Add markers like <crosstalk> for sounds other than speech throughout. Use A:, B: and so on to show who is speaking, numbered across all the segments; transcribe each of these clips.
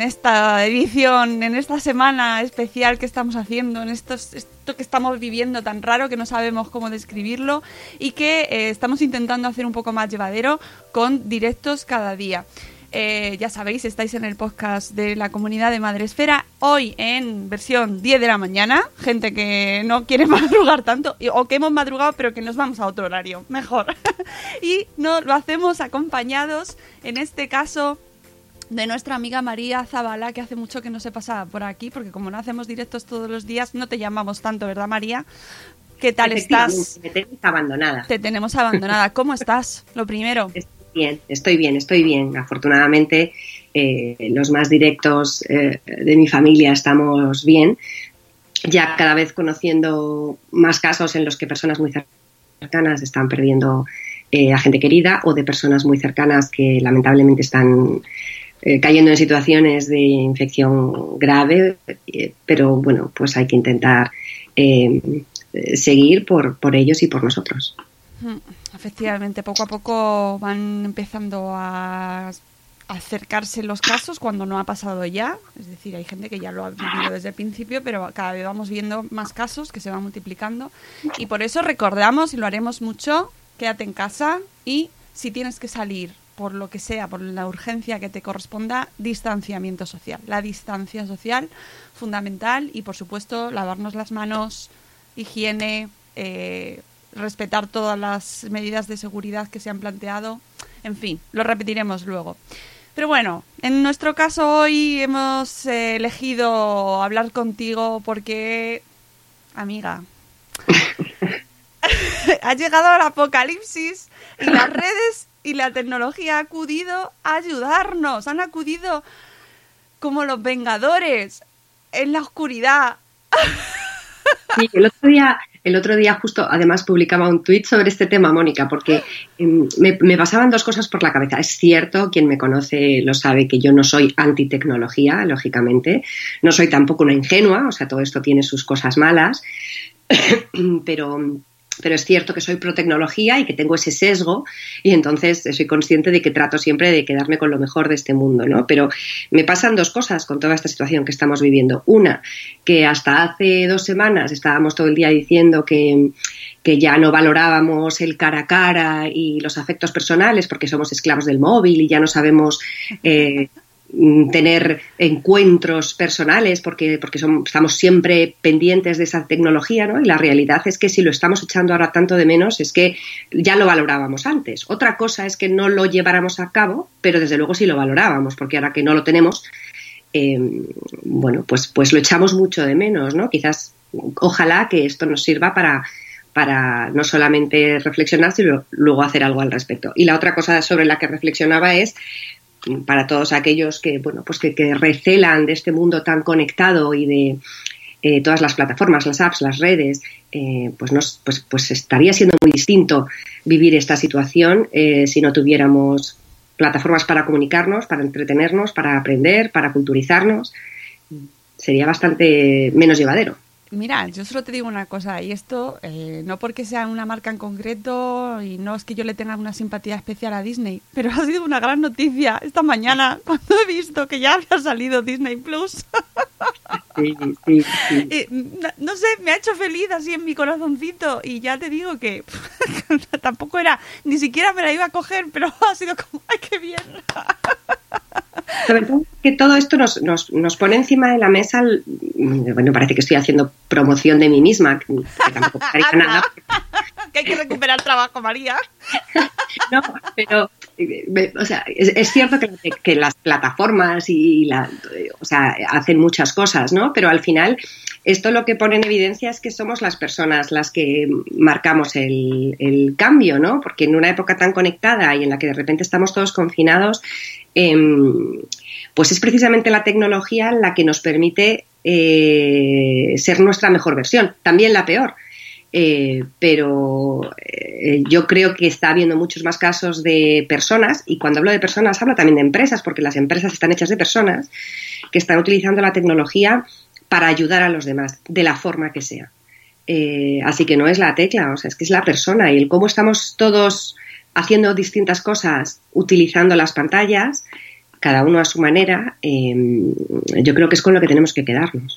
A: esta edición, en esta semana especial que estamos haciendo, en esto que estamos viviendo tan raro que no sabemos cómo describirlo y que eh, estamos intentando hacer un poco más llevadero con directos cada día. Eh, ya sabéis, estáis en el podcast de la comunidad de Madresfera, hoy en versión 10 de la mañana, gente que no quiere <laughs> madrugar tanto, o que hemos madrugado pero que nos vamos a otro horario, mejor. <laughs> y no, lo hacemos acompañados, en este caso, de nuestra amiga María Zabala, que hace mucho que no se pasa por aquí, porque como no hacemos directos todos los días, no te llamamos tanto, ¿verdad María? ¿Qué tal estás?
B: Me tenemos abandonada.
A: Te tenemos abandonada. ¿Cómo estás? Lo primero <laughs>
B: bien, estoy bien, estoy bien. Afortunadamente, eh, los más directos eh, de mi familia estamos bien. Ya cada vez conociendo más casos en los que personas muy cercanas están perdiendo eh, a gente querida o de personas muy cercanas que lamentablemente están cayendo en situaciones de infección grave, pero bueno, pues hay que intentar seguir por, por ellos y por nosotros.
A: Efectivamente, poco a poco van empezando a acercarse los casos cuando no ha pasado ya. Es decir, hay gente que ya lo ha vivido desde el principio, pero cada vez vamos viendo más casos que se van multiplicando. Y por eso recordamos, y lo haremos mucho, quédate en casa y si tienes que salir por lo que sea, por la urgencia que te corresponda, distanciamiento social. La distancia social fundamental y, por supuesto, lavarnos las manos, higiene, eh, respetar todas las medidas de seguridad que se han planteado. En fin, lo repetiremos luego. Pero bueno, en nuestro caso hoy hemos elegido hablar contigo porque, amiga, <laughs> <laughs> ha llegado el apocalipsis y las redes y la tecnología ha acudido a ayudarnos, han acudido como los vengadores en la oscuridad.
B: El otro día el otro día justo, además, publicaba un tuit sobre este tema, Mónica, porque em, me, pasaban dos cosas por la cabeza. Es cierto, quien me conoce lo sabe que yo no soy antitecnología, lógicamente. No soy tampoco una ingenua, o sea, todo esto tiene sus cosas malas. <coughs> pero pero es cierto que soy pro tecnología y que tengo ese sesgo y entonces soy consciente de que trato siempre de quedarme con lo mejor de este mundo, ¿no? Pero me pasan dos cosas con toda esta situación que estamos viviendo. Una, que hasta hace dos semanas estábamos todo el día diciendo que, que ya no valorábamos el cara a cara y los afectos personales porque somos esclavos del móvil y ya no sabemos eh, tener encuentros personales porque, porque estamos siempre pendientes de esa tecnología, ¿no? Y la realidad es que si lo estamos echando ahora tanto de menos es que ya lo valorábamos antes. Otra cosa es que no lo lleváramos a cabo, pero desde luego sí lo valorábamos, porque ahora que no lo tenemos, em, bueno, pues, pues lo echamos mucho de menos, ¿no? Quizás, ojalá que esto nos sirva para para no solamente reflexionar, sino luego hacer algo al respecto. Y la otra cosa sobre la que reflexionaba es para todos aquellos que, bueno, pues que, recelan de este mundo tan conectado y de eh, todas las plataformas, las apps, las redes, eh, pues, nos, pues, pues estaría siendo muy distinto vivir esta situación eh, si no tuviéramos plataformas para comunicarnos, para entretenernos, para aprender, para culturizarnos. Sería bastante menos llevadero.
A: Mira, yo solo te digo una cosa, y esto eh, no porque sea una marca en concreto y no es que yo le tenga una simpatía especial a Disney, pero ha sido una gran noticia esta mañana <laughs> cuando he visto que ya había salido Disney Plus.
B: Sí, sí, <laughs>
A: no, sé, me ha hecho feliz así en mi corazoncito y ya te digo que <laughs> tampoco era, ni siquiera me la iba a coger, pero ha sido como, ¡ay, qué bien!
B: Sobre todo que todo esto nos, nos, nos, pone encima de la mesa, bueno, parece que estoy haciendo promoción de mí misma, que tampoco <laughs>
A: nada. que hay que recuperar trabajo, María. <laughs>
B: no, pero o sea, es, cierto que, las plataformas y la, o sea, hacen muchas cosas, ¿no? Pero al final esto lo que pone en evidencia es que somos las personas las que marcamos el, cambio, ¿no? Porque en una época tan conectada y en la que de repente estamos todos confinados, em, pues es precisamente la tecnología la que nos permite eh, ser nuestra mejor versión, también la peor. Eh, pero eh, yo creo que está habiendo muchos más casos de personas, y cuando hablo de personas hablo también de empresas, porque las empresas están hechas de personas, que están utilizando la tecnología para ayudar a los demás, de la forma que sea. Eh, así que no es la tecla, o sea, es que es la persona y el cómo estamos todos haciendo distintas cosas utilizando las pantallas, cada uno a su manera, yo creo que es con lo que tenemos que quedarnos.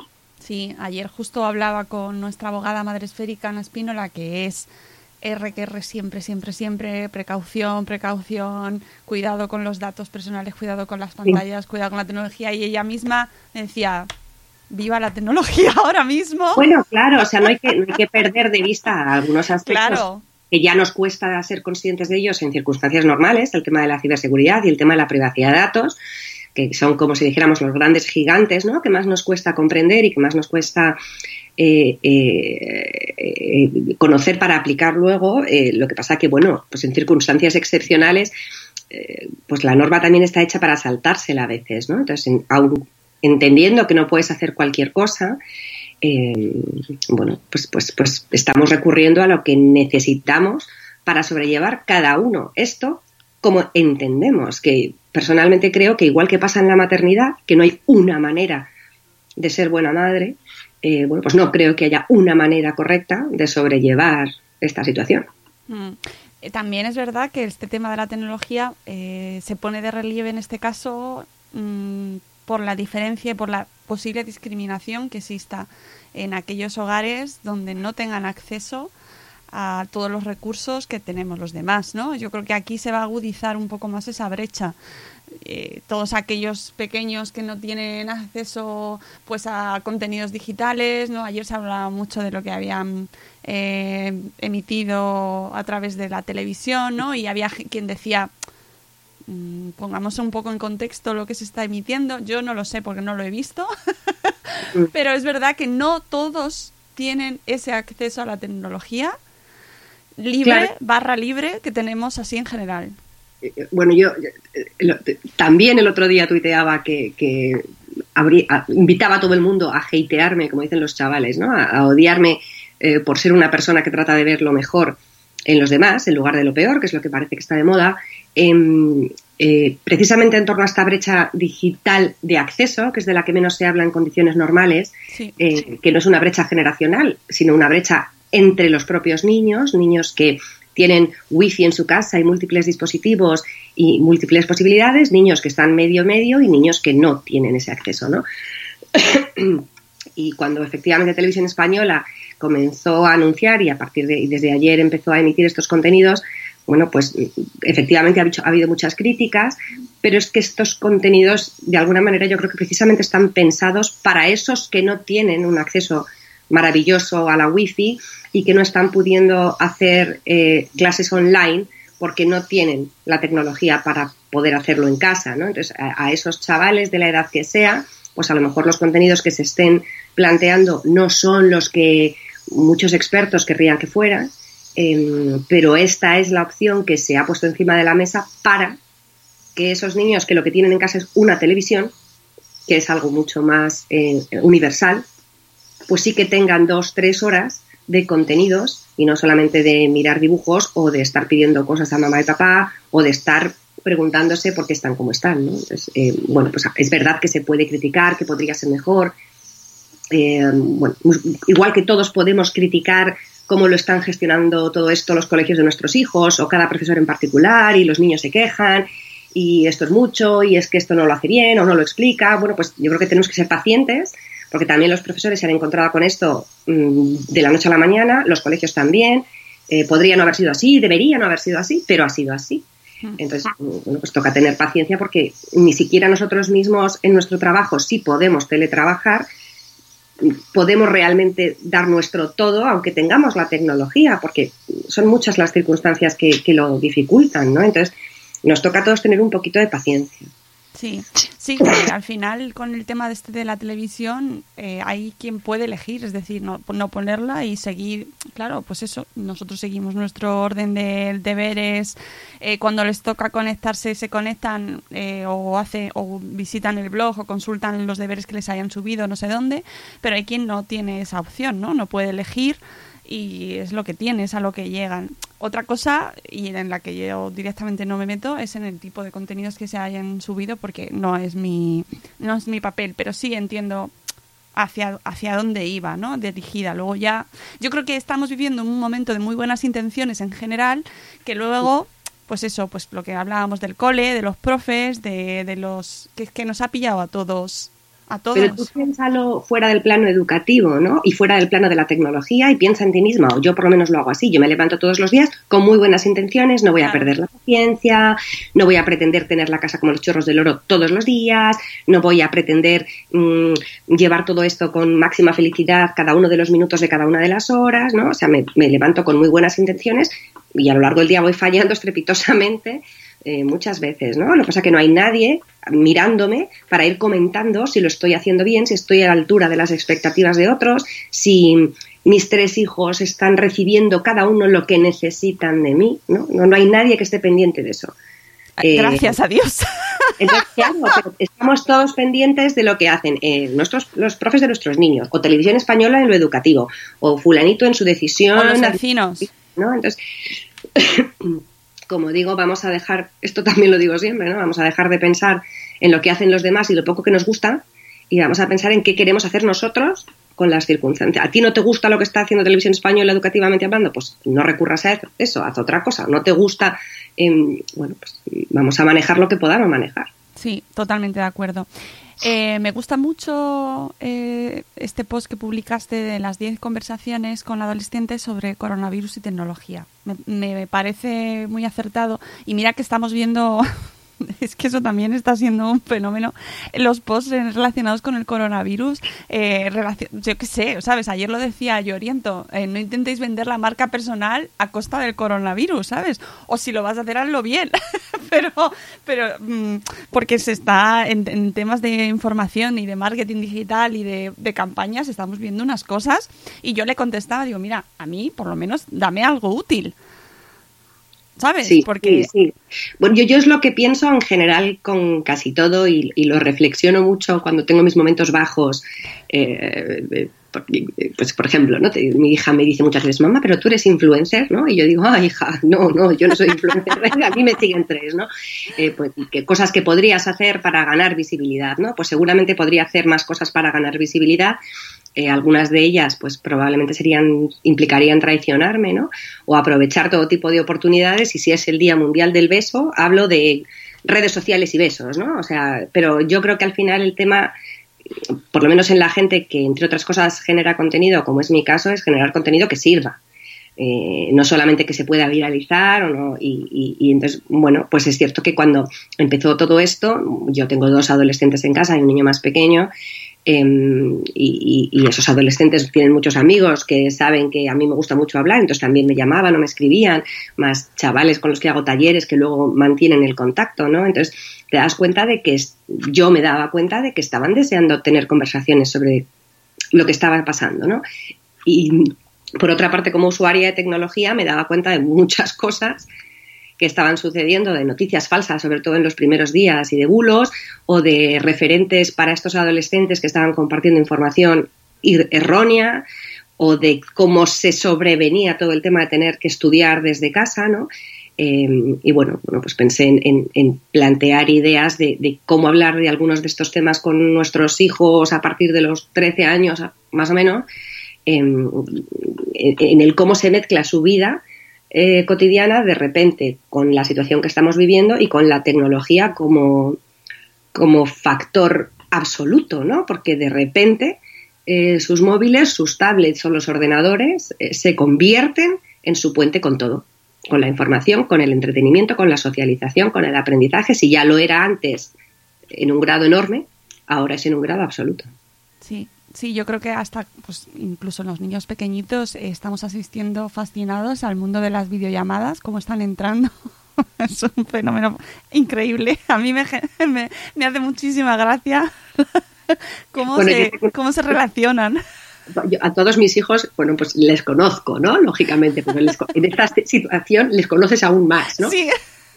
A: Sí, ayer justo hablaba con nuestra abogada madre esférica, Ana Espínola, que es R que R siempre, siempre, siempre, precaución, precaución, cuidado con los datos personales, cuidado con las pantallas, cuidado con la tecnología. Y ella misma decía, viva la tecnología <laughs> ahora mismo.
B: Bueno, claro, o sea, no hay que, no hay que perder de vista algunos aspectos que ya nos cuesta ser conscientes de ellos en circunstancias normales, el tema de la ciberseguridad y el tema de la privacidad de datos que son como si dijéramos los grandes gigantes, ¿no? Que más nos cuesta comprender y que más nos cuesta eh, eh, eh, conocer para aplicar luego. lo que pasa que, bueno, pues en circunstancias excepcionales, pues la norma también está hecha para saltársela a veces, ¿no? Entonces, aún entendiendo que no puedes hacer cualquier cosa, bueno, pues, pues, pues estamos recurriendo a lo que necesitamos para sobrellevar cada uno esto como entendemos, que personalmente creo que igual que pasa en la maternidad, que no hay una manera de ser buena madre, eh, bueno, pues no creo que haya una manera correcta de sobrellevar esta situación.
A: Mm. Eh, también es verdad que este tema de la tecnología eh, se pone de relieve en este caso mm, por la diferencia y por la posible discriminación que exista en aquellos hogares donde no tengan acceso a todos los recursos que tenemos los demás, ¿no? Yo creo que aquí se va a agudizar un poco más esa brecha. Eh, todos aquellos pequeños que no tienen acceso pues a contenidos digitales, ¿no? Ayer se hablaba mucho de lo que habían eh, emitido a través de la televisión, ¿no? Y había quien decía, mm, pongamos un poco en contexto lo que se está emitiendo. Yo no lo sé porque no lo he visto, <laughs> pero es verdad que no todos tienen ese acceso a la tecnología libre, barra libre, que tenemos así en general.
B: Eh, eh, bueno, yo eh, también el otro día tuiteaba que, invitaba a todo el mundo a hatearme, como dicen los chavales, ¿no? a, odiarme por ser una persona que trata de ver lo mejor en los demás, en lugar de lo peor, que es lo que parece que está de moda. Em, precisamente en torno a esta brecha digital de acceso, que es de la que menos se habla en condiciones normales, que no es una brecha generacional, sino una brecha entre los propios niños, niños que tienen wifi en su casa y múltiples dispositivos y múltiples posibilidades, niños que están medio medio y niños que no tienen ese acceso, ¿no? <coughs> y cuando efectivamente Televisión Española comenzó a anunciar y a partir de y desde ayer empezó a emitir estos contenidos, bueno, pues efectivamente ha, ha, habido muchas críticas, pero es que estos contenidos, de alguna manera, yo creo que precisamente están pensados para esos que no tienen un acceso maravilloso a la wifi y que no están pudiendo hacer eh, clases online porque no tienen la tecnología para poder hacerlo en casa, ¿no? Entonces, a, esos chavales de la edad que sea, pues a lo mejor los contenidos que se estén planteando no son los que muchos expertos querrían que fueran, em, pero esta es la opción que se ha puesto encima de la mesa para que esos niños que lo que tienen en casa es una televisión, que es algo mucho más eh, universal, pues sí que tengan dos, tres horas de contenidos y no solamente de mirar dibujos o de estar pidiendo cosas a mamá y papá o de estar preguntándose por qué están como están. ¿no? Eh, bueno, pues es verdad que se puede criticar, que podría ser mejor. Eh, bueno, igual que todos podemos criticar cómo lo están gestionando todo esto los colegios de nuestros hijos o cada profesor en particular y los niños se quejan y esto es mucho y es que esto no lo hace bien o no lo explica. Bueno, pues yo creo que tenemos que ser pacientes porque también los profesores se han encontrado con esto mm, de la noche a la mañana, los colegios también, eh, podría no haber sido así, debería no haber sido así, pero ha sido así. Mm. Entonces, mm, bueno, pues toca tener paciencia porque ni siquiera nosotros mismos en nuestro trabajo, si podemos teletrabajar, podemos realmente dar nuestro todo, aunque tengamos la tecnología, porque son muchas las circunstancias que, que lo dificultan, ¿no? Entonces, nos toca a todos tener un poquito de paciencia.
A: Sí, sí, al final con el tema de este de la televisión eh, hay quien puede elegir, es decir, no, no, ponerla y seguir, claro, pues eso, nosotros seguimos nuestro orden de deberes, eh, cuando les toca conectarse se conectan eh, o hace o visitan el blog o consultan los deberes que les hayan subido no sé dónde, pero hay quien no tiene esa opción, ¿no? No puede elegir y es lo que tiene, es a lo que llegan. Otra cosa, y en la que yo directamente no me meto, es en el tipo de contenidos que se hayan subido, porque no es mi, no es mi papel, pero sí entiendo hacia, hacia dónde iba, ¿no? Dirigida. Luego ya, yo creo que estamos viviendo un momento de muy buenas intenciones en general, que luego pues eso, pues lo que hablábamos del cole, de los profes, de, de los que, que nos ha pillado a todos
B: pero tú piénsalo fuera del plano educativo, ¿no? Y fuera del plano de la tecnología y piensa en ti misma, o yo por lo menos lo hago así. Yo me levanto todos los días con muy buenas intenciones, no voy a perder la paciencia, no voy a pretender tener la casa como los chorros del oro todos los días, no voy a pretender mm, llevar todo esto con máxima felicidad cada uno de los minutos de cada una de las horas, ¿no? O sea, me, me levanto con muy buenas intenciones y a lo largo del día voy fallando <laughs> estrepitosamente eh, muchas veces, ¿no? Lo que pasa es que no hay nadie mirándome para ir comentando si lo estoy haciendo bien, si estoy a la altura de las expectativas de otros, si mis tres hijos están recibiendo cada uno lo que necesitan de mí, ¿no? No, hay nadie que esté pendiente de eso.
A: Eh, Gracias a Dios.
B: Entonces, <laughs> estamos todos pendientes de lo que hacen eh, nuestros, los profes de nuestros niños, o Televisión Española en lo educativo, o fulanito en su decisión. O
A: los vecinos.
B: ¿no? Entonces, como digo, vamos a dejar, esto también lo digo siempre, ¿no? Vamos a dejar de pensar en lo que hacen los demás y lo poco que nos gusta y vamos a pensar en qué queremos hacer nosotros con las circunstancias. ¿A ti no te gusta lo que está haciendo Televisión Española educativamente hablando? Pues no recurras a eso, haz otra cosa. ¿No te gusta? Em, bueno, pues vamos a manejar lo que podamos manejar.
A: Sí, totalmente de acuerdo. Eh, me gusta mucho eh, este post que publicaste de las 10 conversaciones con adolescentes sobre coronavirus y tecnología. me, parece muy acertado. Y mira que estamos viendo <laughs> es que eso también está siendo un fenómeno. Los posts relacionados con el coronavirus, eh, yo qué sé, ¿sabes? Ayer lo decía yo, Oriento, eh, no intentéis vender la marca personal a costa del coronavirus, ¿sabes? O si lo vas a hacer, hazlo bien. <laughs> pero, pero mm, porque se está en, temas de información y de marketing digital y de, de campañas, estamos viendo unas cosas. Y yo le contestaba, digo, mira, a mí por lo menos dame algo útil. ¿Sabes?
B: Sí, Porque... sí, Bueno, yo, yo es lo que pienso en general con casi todo y, lo reflexiono mucho cuando tengo mis momentos bajos. Eh, eh, pues por ejemplo, ¿no? mi hija me dice muchas veces, mamá, pero tú eres influencer, ¿no? Y yo digo, ah, hija, no, no, yo no soy influencer, <laughs> a mí me siguen tres, ¿no? Eh, pues, ¿qué cosas que podrías hacer para ganar visibilidad, ¿no? Pues seguramente podría hacer más cosas para ganar visibilidad eh, algunas de ellas pues probablemente serían implicarían traicionarme, ¿no? O aprovechar todo tipo de oportunidades y si es el Día Mundial del Beso, hablo de redes sociales y besos, ¿no? O sea, pero yo creo que al final el tema por lo menos en la gente que entre otras cosas genera contenido, como es mi caso, es generar contenido que sirva. Eh, no solamente que se pueda viralizar o no, y, y, entonces, bueno, pues es cierto que cuando empezó todo esto, yo tengo dos adolescentes en casa y un niño más pequeño, Em, y, esos adolescentes tienen muchos amigos que saben que a mí me gusta mucho hablar, entonces también me llamaban o me escribían, más chavales con los que hago talleres que luego mantienen el contacto, ¿no? Entonces te das cuenta de que yo me daba cuenta de que estaban deseando tener conversaciones sobre lo que estaba pasando, ¿no? Y por otra parte, como usuaria de tecnología, me daba cuenta de muchas <laughs> cosas que estaban sucediendo, de noticias falsas, sobre todo en los primeros días, y de bulos, o de referentes para estos adolescentes que estaban compartiendo información errónea, o de cómo se sobrevenía todo el tema de tener que estudiar desde casa, ¿no? Em, y bueno, bueno, pues pensé en, plantear ideas de, cómo hablar de algunos de estos temas con nuestros hijos a partir de los 13 años, más o menos, em, en el cómo se mezcla su vida eh, cotidiana de repente con la situación que estamos viviendo y con la tecnología como, como factor absoluto, ¿no? Porque de repente eh, sus móviles, sus tablets o los ordenadores eh, se convierten en su puente con todo, con la información, con el entretenimiento, con la socialización, con el aprendizaje. Si ya lo era antes en un grado enorme, ahora es en un grado absoluto.
A: Sí, yo creo que hasta pues, incluso los niños pequeñitos eh, estamos asistiendo fascinados al mundo de las videollamadas, cómo están entrando. <laughs> es un fenómeno increíble. A mí me, <laughs> me, me hace muchísima gracia <laughs> cómo, se, cómo se relacionan.
B: a todos mis hijos, bueno, pues les conozco, ¿no? Lógicamente, pero en esta situación les conoces aún más, ¿no?
A: Sí.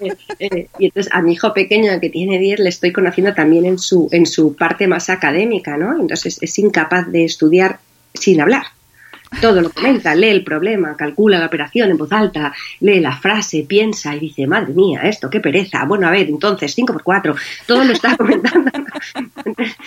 B: Eh, eh, y entonces a mi hijo pequeño que tiene 10 le estoy conociendo también en su, en su parte más académica, ¿no? Entonces es incapaz de estudiar sin hablar todo lo comenta, lee el problema, calcula la operación en voz alta, lee la frase, piensa y dice, madre mía, esto, qué pereza. Bueno, a ver, entonces, 5 por 4, todo lo está <laughs> comentando.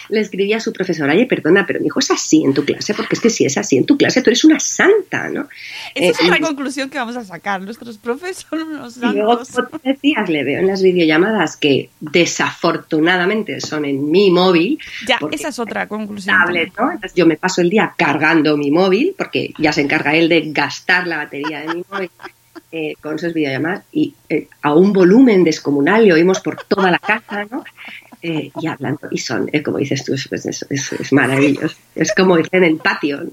B: Le escribí a su profesora, oye, perdona, pero mi hijo es así en tu clase, porque es que si es así en tu clase, tú eres una santa, ¿no?
A: Esa es la eh, conclusión que vamos a sacar, nuestros profes son unos santos.
B: Y luego, como decías, le veo en las videollamadas que desafortunadamente son en mi móvil.
A: Ya, esa es otra conclusión.
B: Tablet, ¿no? Entonces yo me paso el día cargando mi móvil, porque ya se encarga él de gastar la batería de mi móvil con sus videollamadas y eh, a un volumen descomunal le oímos por toda la casa, ¿no? Eh, y hablando, y son, como dices tú, es, es, maravilloso. Es como en el patio, ¿no?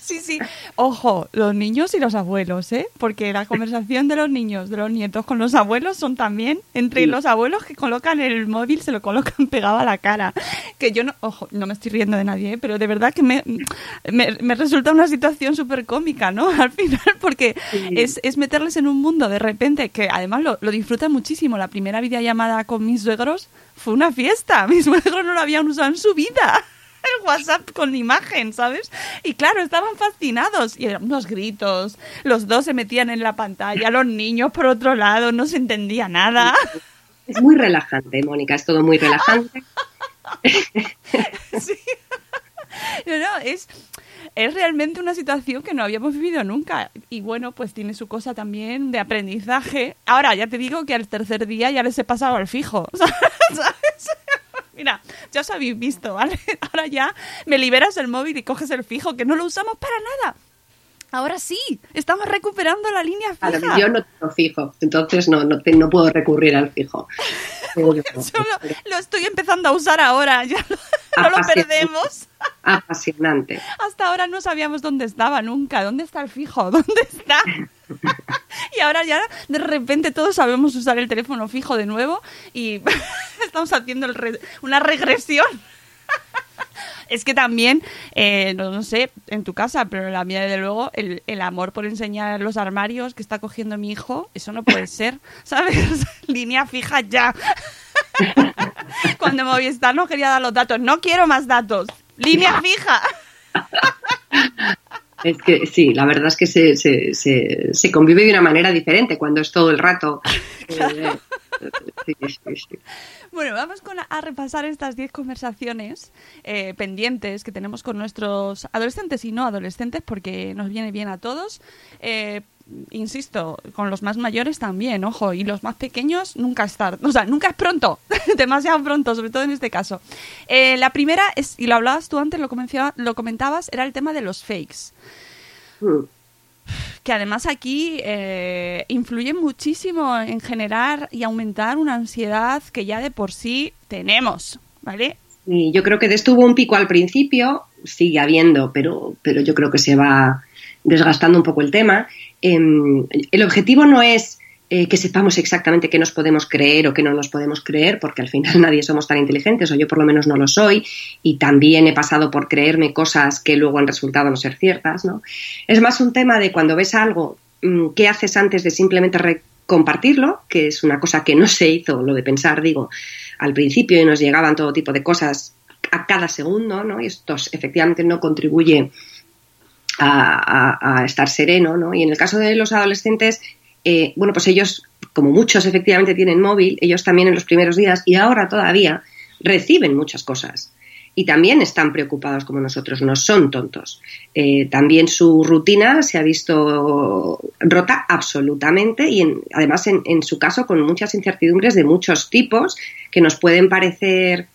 A: Sí, sí. Ojo, los niños y los abuelos, ¿eh? Porque la conversación de los niños, de los nietos con los abuelos son también entre los abuelos que colocan el móvil, se lo colocan <laughs> pegado a la cara. Que yo no, ojo, no me estoy riendo de nadie, ¿eh? pero de verdad que me, me, resulta una situación súper cómica, ¿no? <laughs> Al final, porque es, es, meterles en un mundo de repente que además lo, lo disfrutan muchísimo. La primera videollamada con mis suegros fue una fiesta. <laughs> Mis suegros no lo habían usado en su vida. <laughs> El WhatsApp con imagen, ¿sabes? Y claro, estaban fascinados. Y eran unos gritos. Los dos se metían en la pantalla. Los niños, por otro lado, no se entendía nada. <laughs>
B: Es muy relajante, Mónica. Es todo muy relajante.
A: Sí. No, no, es es realmente una situación que no habíamos vivido nunca. Y bueno, pues tiene su cosa también de aprendizaje. Ahora, ya te digo que al tercer día ya les he pasado al fijo. <laughs> ¿Sabes? Mira, ya os habéis visto, ¿vale? <laughs> Ahora ya me liberas el móvil y coges el fijo, que no lo usamos para nada. Ahora sí, estamos recuperando la línea fija.
B: yo no tengo fijo, entonces no, no, no puedo recurrir al fijo. <laughs>
A: lo, lo, estoy empezando a usar ahora, ya <laughs> no lo perdemos.
B: Apasionante.
A: Hasta ahora no sabíamos dónde estaba nunca. ¿Dónde está el fijo? <laughs> ¿Dónde está? y ahora ya de repente todos sabemos usar el teléfono fijo de nuevo y estamos haciendo una regresión. Es que también, eh, no, sé, en tu casa, pero en la mía, desde luego, el, el, amor por enseñar los armarios que está cogiendo mi hijo, eso no puede <laughs> ser, ¿sabes? <laughs> Línea fija ya. <laughs> Cuando Movistar no quería dar los datos, no quiero más datos, línea fija.
B: Es que sí, la verdad es que se, se, se, convive de una manera diferente cuando es todo el rato. Eh,
A: bueno, vamos a repasar estas 10 conversaciones eh, pendientes que tenemos con nuestros adolescentes y no adolescentes porque nos viene bien a todos. Eh, insisto, con los más mayores también, ojo, y los más pequeños nunca es o sea, nunca es pronto, <laughs> demasiado pronto, sobre todo en este caso. Eh, la primera es, y lo hablabas tú antes, lo, lo comentabas, era el tema de los fakes. Mm que además aquí eh, influye muchísimo en generar y aumentar una ansiedad que ya de por sí tenemos, ¿vale?
B: Y yo creo que estuvo un pico al principio, sigue habiendo, pero, pero yo creo que se va desgastando un poco el tema. Em, el objetivo no es eh, que sepamos exactamente qué nos podemos creer o qué no nos podemos creer, porque al final <laughs> nadie somos tan inteligentes, o yo por lo menos no lo soy, y también he pasado por creerme cosas que luego han resultado no ser ciertas, ¿no? Es más un tema de cuando ves algo, mm, ¿qué haces antes de simplemente compartirlo? Que es una cosa que no se hizo, lo de pensar, digo, al principio y nos llegaban todo tipo de cosas a cada segundo, ¿no? Y esto efectivamente no contribuye a, a, estar sereno, ¿no? Y en el caso de los adolescentes eh, bueno, pues ellos, como muchos efectivamente tienen móvil, ellos también en los primeros días y ahora todavía reciben muchas cosas y también están preocupados como nosotros, no son tontos. Eh, también su rutina se ha visto rota absolutamente y además en, su caso con muchas incertidumbres de muchos tipos que nos pueden parecer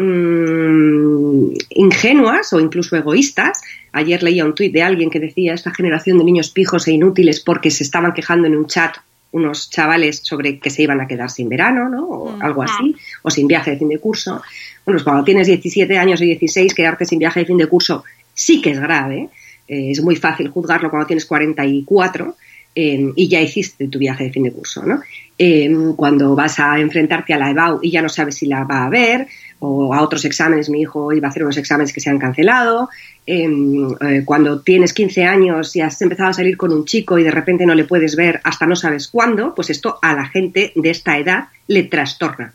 B: mm, ingenuas o incluso egoístas, Ayer leía un tuit de alguien que decía esta generación de niños pijos e inútiles porque se estaban quejando en un chat unos chavales sobre que se iban a quedar sin verano, ¿no? O mm. algo así, o sin viaje de fin de curso. Bueno, pues cuando tienes 17 años o 16, quedarte sin viaje de fin de curso sí que es grave. Eh, es muy fácil juzgarlo cuando tienes 44, em, y ya hiciste tu viaje de fin de curso, ¿no? Em, cuando vas a enfrentarte a la EBAU y ya no sabes si la va a ver, o a otros exámenes, mi hijo iba a hacer unos exámenes que se han cancelado, em, eh, cuando tienes 15 años y has empezado a salir con un chico y de repente no le puedes ver hasta no sabes cuándo, pues esto a la gente de esta edad le trastorna.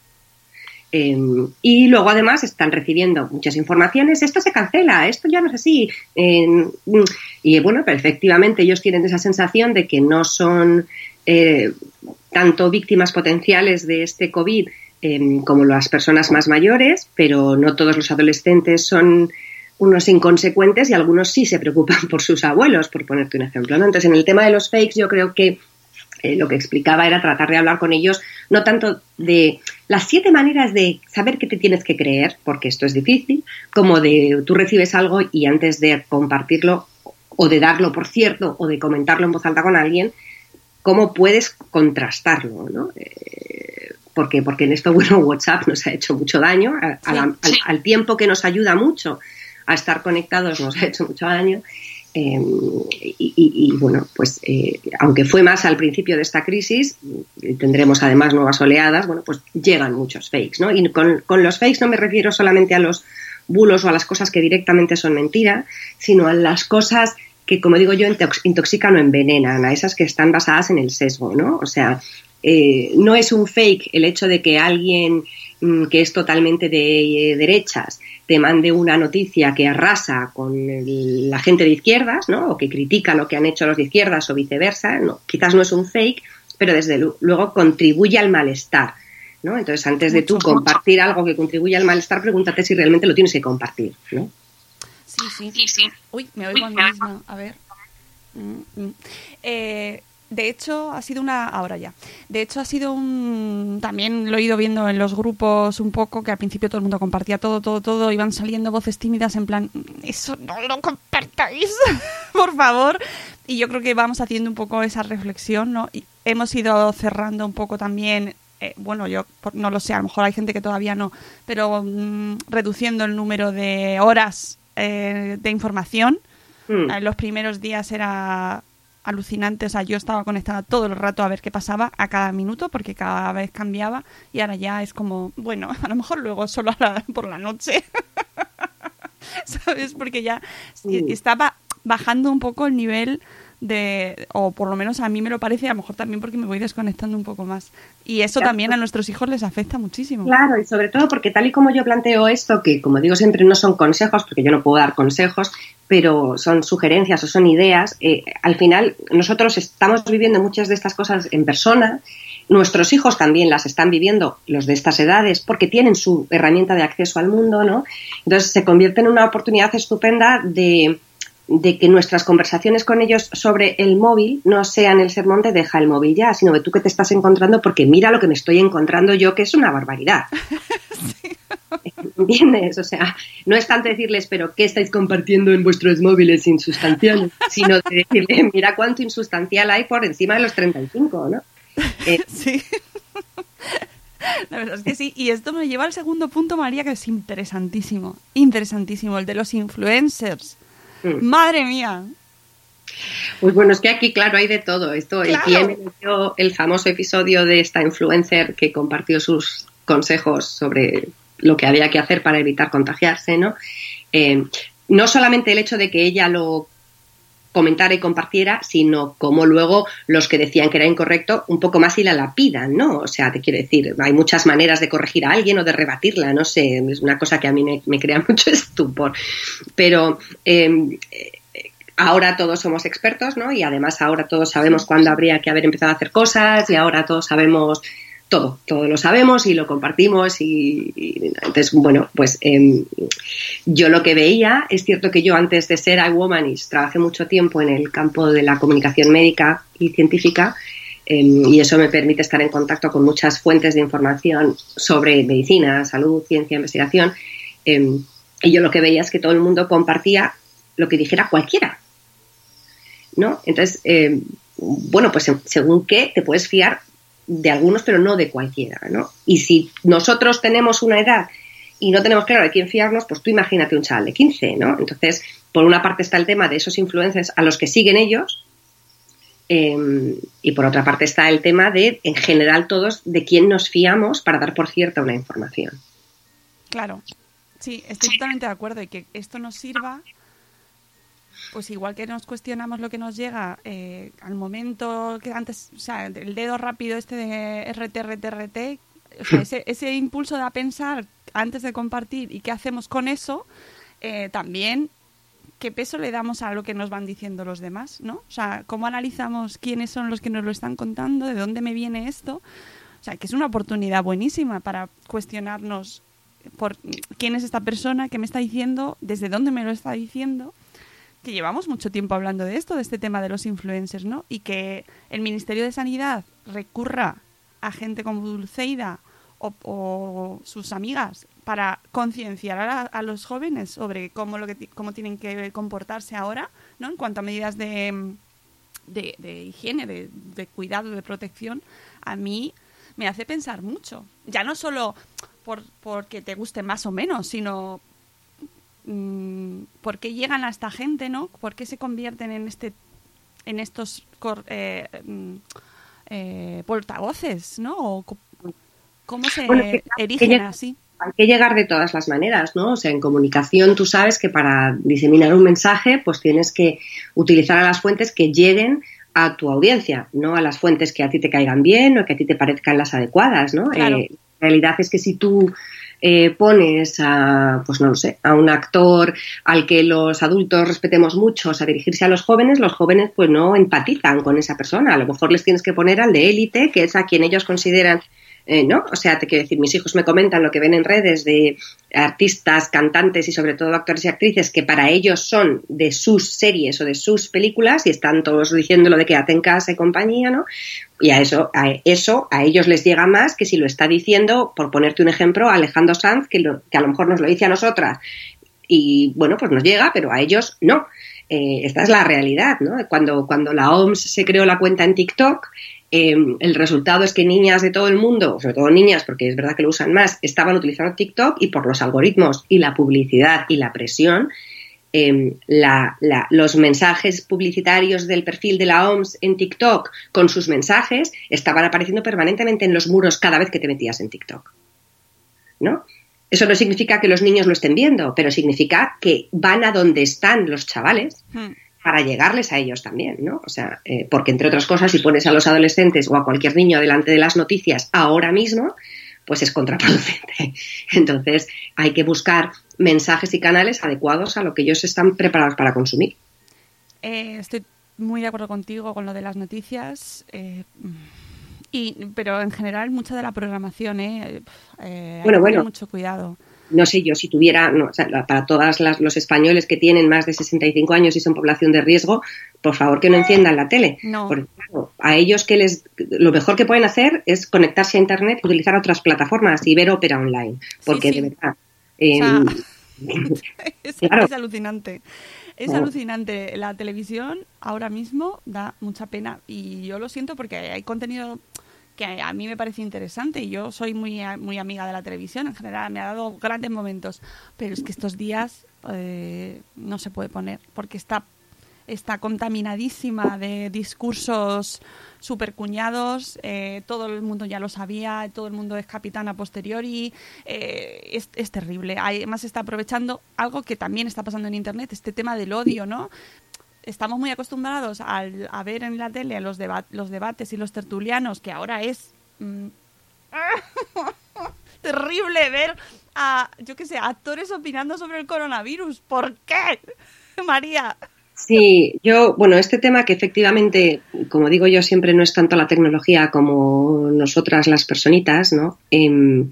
B: Em, y luego además están recibiendo muchas informaciones, esto se cancela, esto ya no es así. Em, y bueno, pero efectivamente ellos tienen esa sensación de que no son eh, tanto víctimas potenciales de este COVID em, como las personas más mayores, pero no todos los adolescentes son unos inconsecuentes y algunos sí se preocupan <laughs> por sus abuelos, por ponerte un ejemplo. Entonces, en el tema de los fakes, yo creo que eh, lo que explicaba era tratar de hablar con ellos, no tanto de las siete maneras de saber qué te tienes que creer, porque esto es difícil, como de tú recibes algo y antes de compartirlo o de darlo por cierto o de comentarlo en voz alta con alguien, cómo puedes contrastarlo, ¿no? Eh, porque, porque en esto, <laughs> bueno, WhatsApp nos ha hecho mucho daño, al, tiempo que nos ayuda mucho a estar conectados nos ha hecho mucho daño. Em, y, bueno, pues eh, aunque fue más al principio de esta crisis, tendremos además nuevas oleadas, bueno, pues llegan muchos fakes, ¿no? Y con, los fakes no me refiero solamente a los bulos o a las cosas que directamente son mentira, sino a las cosas que, como digo yo, intoxican o envenenan, a esas que están basadas en el sesgo, ¿no? O sea, eh, no es un fake el hecho de que alguien que es totalmente de eh, derechas te mande una noticia que arrasa con la gente de izquierdas, ¿no? O que critica lo que han hecho los de izquierdas o viceversa, no, quizás no es un fake, pero desde luego contribuye al malestar. ¿no? Entonces, antes de tú compartir algo que contribuye al malestar, pregúntate si realmente lo tienes que compartir. ¿no?
A: Sí, sí, sí. Uy, me oigo a mí misma. A ver. Mm, mm. Eh, de hecho, ha sido una. Ahora ya. De hecho, ha sido un. También lo he ido viendo en los grupos un poco, que al principio todo el mundo compartía todo, todo, todo. Iban saliendo voces tímidas en plan. Eso no lo compartáis, <laughs> por favor. Y yo creo que vamos haciendo un poco esa reflexión, ¿no? Y hemos ido cerrando un poco también. Eh, bueno, yo no lo sé, a lo mejor hay gente que todavía no, pero mm, reduciendo el número de horas eh, de información. En hmm. los primeros días era alucinante. O sea, yo estaba conectada todo el rato a ver qué pasaba a cada minuto porque cada vez cambiaba y ahora ya es como, bueno, <laughs> a lo mejor luego solo por la noche. <laughs> ¿Sabes? Porque ya estaba bajando un poco el nivel de, o por lo menos a mí me lo parece, a lo mejor también porque me voy desconectando un poco más. Y eso también a nuestros hijos les afecta muchísimo.
B: Claro, y sobre todo porque tal y como yo planteo esto, que como digo siempre no son consejos, porque yo no puedo dar consejos, pero son sugerencias o son ideas, eh, al final nosotros estamos viviendo muchas de estas cosas en persona, nuestros hijos también las están viviendo, los de estas edades, porque tienen su herramienta de acceso al mundo, ¿no? Entonces se convierte en una oportunidad estupenda de de que nuestras conversaciones con ellos sobre el móvil no sean el sermón de deja el móvil ya, sino de tú que te estás encontrando porque mira lo que me estoy encontrando yo, que es una barbaridad. <laughs> ¿Entiendes? O sea, no es tanto decirles, pero ¿qué estáis compartiendo en vuestros móviles insustanciales? <laughs> Sino de decirle, mira cuánto insustancial hay por encima de los 35, ¿no? <laughs>
A: Eh, sí. La verdad es que sí. Y esto me lleva al segundo punto, María, que es interesantísimo. Interesantísimo, el de los influencers. <laughs> Madre mía.
B: Pues bueno, es que aquí, claro, hay de todo. Esto, el quien el famoso episodio de esta influencer que compartió sus consejos sobre lo que había que hacer para evitar contagiarse, ¿no? Eh, no solamente el hecho de que ella lo comentara y compartiera, sino como luego los que decían que era incorrecto un poco más y la lapidan, ¿no? O sea, te quiero decir, hay muchas maneras de corregir a alguien o de rebatirla, no sé, es una cosa que a mí me, crea <laughs> mucho estupor. Pero em, ahora todos somos expertos, ¿no? Y además ahora todos sabemos cuándo habría que haber empezado a hacer cosas y ahora todos sabemos todo, todo lo sabemos y lo compartimos y, entonces, bueno, pues em, yo lo que veía, es cierto que yo antes de ser iWomanis trabajé mucho tiempo en el campo de la comunicación médica y científica em, y eso me permite estar en contacto con muchas fuentes de información sobre medicina, salud, ciencia, investigación em, y yo lo que veía es que todo el mundo compartía lo que dijera cualquiera, ¿no? Entonces, bueno, pues según qué te puedes fiar de algunos, pero no de cualquiera, ¿no? Y si nosotros tenemos una edad y no tenemos claro de quién fiarnos, pues tú imagínate un chaval de 15, ¿no? Entonces, por una parte está el tema de esos influencers a los que siguen ellos, Em, y por otra parte está el tema de, en general, todos de quién nos fiamos para dar por cierta una información.
A: Claro, sí, estoy totalmente de acuerdo y que esto nos sirva, pues igual que nos cuestionamos lo que nos llega eh, al momento que antes, o sea, el dedo rápido este de RT, RT, RT, ese, ese impulso de pensar antes de compartir y qué hacemos con eso, eh, también qué peso le damos a lo que nos van diciendo los demás, ¿no? O sea, cómo analizamos quiénes son los que nos lo están contando, de dónde me viene esto. O sea, que es una oportunidad buenísima para cuestionarnos por quién es esta persona, qué me está diciendo, desde dónde me lo está diciendo. Que llevamos mucho tiempo hablando de esto, de este tema de los influencers, ¿no? Y que el Ministerio de Sanidad recurra a gente como Dulceida o, sus amigas para concienciar a, los jóvenes sobre cómo, lo que, cómo tienen que comportarse ahora, ¿no? En cuanto a medidas de, de, higiene, de, cuidado, de protección, a mí me hace pensar mucho. Ya no solo por porque te guste más o menos, sino por qué llegan a esta gente, ¿no? ¿Por qué se convierten en este en estos eh, mm, eh, portavoces, ¿no? O ¿Cómo se erigen así?
B: Hay que llegar de todas las maneras, ¿no? O sea, en comunicación tú sabes que para diseminar un mensaje, pues tienes que utilizar a las fuentes que lleguen a tu audiencia, no a las fuentes que a ti te caigan bien o que a ti te parezcan las adecuadas, ¿no? Eh, la realidad es que si tú eh, pones a, pues no lo sé, a un actor al que los adultos respetemos mucho a dirigirse a los jóvenes, los jóvenes pues no empatizan con esa persona. A lo mejor les tienes que poner al de élite, que es a quien ellos consideran eh, ¿no? O sea, te quiero decir, mis hijos me comentan lo que ven en redes de artistas, cantantes y sobre todo actores y actrices que para ellos son de sus series o de sus películas y están todos diciendo lo de que hacen casa y compañía, ¿no? Y a eso, a eso a ellos les llega más que si lo está diciendo, por ponerte un ejemplo, Alejandro Sanz, que, que a lo mejor nos lo dice a nosotras y bueno, pues nos llega, pero a ellos no. Eh, esta es la realidad, ¿no? Cuando, cuando la OMS se creó la cuenta en TikTok, Em, el resultado es que niñas de todo el mundo, sobre todo niñas, porque es verdad que lo usan más, estaban utilizando TikTok y por los algoritmos y la publicidad y la presión, em, los mensajes publicitarios del perfil de la OMS en TikTok con sus mensajes estaban apareciendo permanentemente en los muros cada vez que te metías en TikTok. ¿No? Eso no significa que los niños lo estén viendo, pero significa que van a donde están los chavales. Hmm para llegarles a ellos también, ¿no? O sea, eh, porque entre otras cosas, si pones a los adolescentes o a cualquier niño delante de las noticias ahora mismo, pues es contraproducente. <laughs> Entonces, hay que buscar mensajes y canales adecuados a lo que ellos están preparados para consumir.
A: Eh, estoy muy de acuerdo contigo con lo de las noticias. Eh, y, pero en general, mucha de la programación, ¿eh? hay que tener mucho cuidado
B: no sé yo, si tuviera, para todos los españoles que tienen más de 65 años y son población de riesgo, por favor que no enciendan la tele. Porque a ellos que les, lo mejor que pueden hacer es conectarse a Internet y utilizar otras plataformas y ver ópera online. Porque de verdad. Em, <laughs>
A: es, es, alucinante. Es alucinante. La televisión ahora mismo da mucha pena y yo lo siento porque hay contenido que a mí me parece interesante y yo soy muy, muy amiga de la televisión en general, me ha dado grandes momentos, pero es que estos días eh, no se puede poner porque está, está contaminadísima de discursos supercuñados, eh, todo el mundo ya lo sabía, todo el mundo es capitán a posteriori, eh, es, es, terrible. Además está aprovechando algo que también está pasando en Internet, este tema del odio, ¿no? Estamos muy acostumbrados a ver en la tele los, los debates y los tertulianos, que ahora es mm, <laughs> terrible ver a, yo qué sé, actores opinando sobre el coronavirus. ¿Por qué, María?
B: Sí, yo, bueno, este tema que efectivamente, como digo yo, siempre no es tanto la tecnología como nosotras las personitas, ¿no? Em,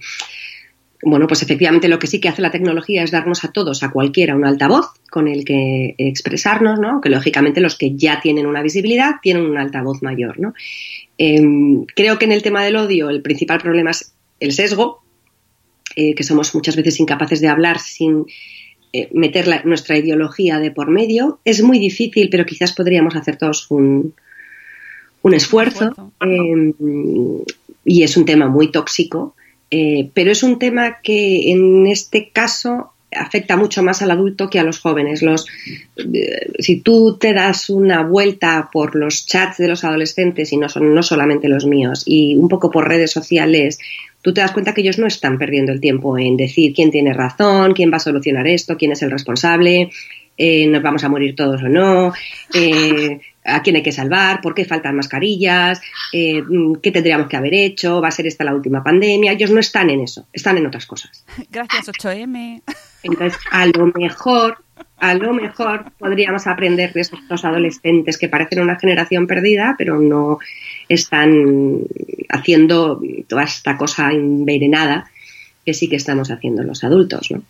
B: bueno, pues efectivamente lo que sí que hace la tecnología es darnos a todos, a cualquiera, un altavoz con el que expresarnos, ¿no? Que lógicamente los que ya tienen una visibilidad tienen un altavoz mayor, ¿no? Em, creo que en el tema del odio el principal problema es el sesgo, eh, que somos muchas veces incapaces de hablar sin eh, meter nuestra ideología de por medio. Es muy difícil, pero quizás podríamos hacer todos un, un esfuerzo. Em, y es un tema muy tóxico eh, pero es un tema que en este caso afecta mucho más al adulto que a los jóvenes. Los, eh, si tú te das una vuelta por los chats de los adolescentes, y no son no solamente los míos, y un poco por redes sociales, tú te das cuenta que ellos no están perdiendo el tiempo en decir quién tiene razón, quién va a solucionar esto, quién es el responsable, eh, nos vamos a morir todos o no, eh, a quién hay que salvar, por qué faltan mascarillas, eh, qué tendríamos que haber hecho, va a ser esta la última pandemia. Ellos no están en eso, están en otras cosas.
A: Gracias 8M.
B: Entonces, a lo mejor, a lo mejor podríamos aprender de estos adolescentes que parecen una generación perdida, pero no están haciendo toda esta cosa envenenada que sí que estamos haciendo los adultos, ¿no?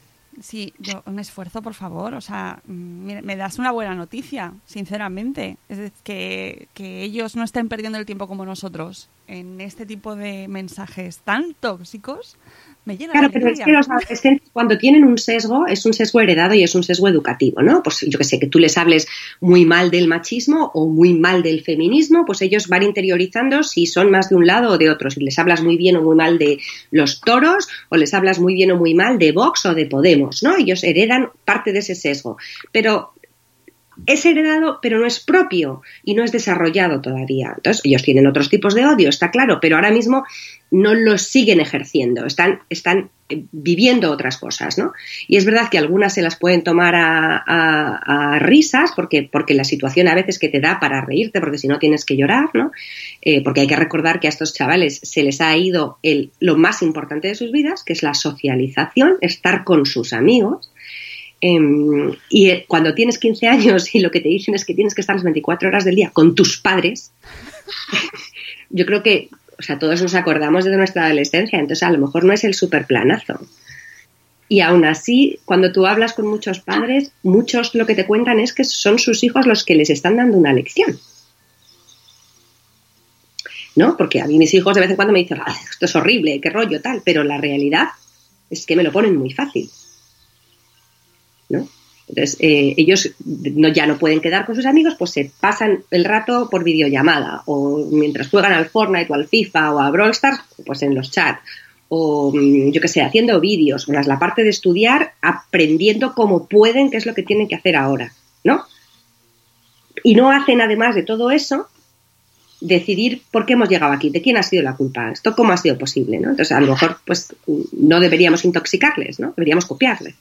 A: Sí, yo, un esfuerzo, por favor. O sea, me, me das una buena noticia, sinceramente. Es decir, que, que ellos no estén perdiendo el tiempo como nosotros en este tipo de mensajes tan tóxicos
B: Claro, pero es que los adolescentes cuando tienen un sesgo, es un sesgo heredado y es un sesgo educativo, ¿no? Pues yo que sé, que tú les hables muy mal del machismo o muy mal del feminismo, pues ellos van interiorizando si son más de un lado o de otro. Si les hablas muy bien o muy mal de los toros o les hablas muy bien o muy mal de Vox o de Podemos, ¿no? Ellos heredan parte de ese sesgo. Pero es heredado, pero no es propio y no es desarrollado todavía. Entonces, ellos tienen otros tipos de odio, está claro, pero ahora mismo no los siguen ejerciendo, están, están eh, viviendo otras cosas, ¿no? Y es verdad que algunas se las pueden tomar a, risas, porque, porque la situación a veces que te da para reírte, porque si no tienes que llorar, ¿no? Eh, porque hay que recordar que a estos chavales se les ha ido el, lo más importante de sus vidas, que es la socialización, estar con sus amigos, Em, y eh, cuando tienes 15 años y lo que te dicen es que tienes que estar las 24 horas del día con tus padres, <laughs> yo creo que, o sea, todos nos acordamos de nuestra adolescencia, entonces a lo mejor no es el superplanazo. Y aún así, cuando tú hablas con muchos padres, muchos lo que te cuentan es que son sus hijos los que les están dando una lección. ¿No? Porque a mí mis hijos de vez en cuando me dicen, ah, esto es horrible, qué rollo, tal, pero la realidad es que me lo ponen muy fácil. Entonces, eh, ellos no, ya no pueden quedar con sus amigos, pues se pasan el rato por videollamada o mientras juegan al Fortnite o al FIFA o a Brawl Stars, pues en los chats o mm, yo qué sé, haciendo vídeos, más la parte de estudiar, aprendiendo cómo pueden, qué es lo que tienen que hacer ahora, ¿no? Y no hacen además de todo eso decidir por qué hemos llegado aquí, de quién ha sido la culpa, esto cómo ha sido posible, ¿no? Entonces, a lo mejor, pues, no deberíamos intoxicarles, ¿no? Deberíamos copiarles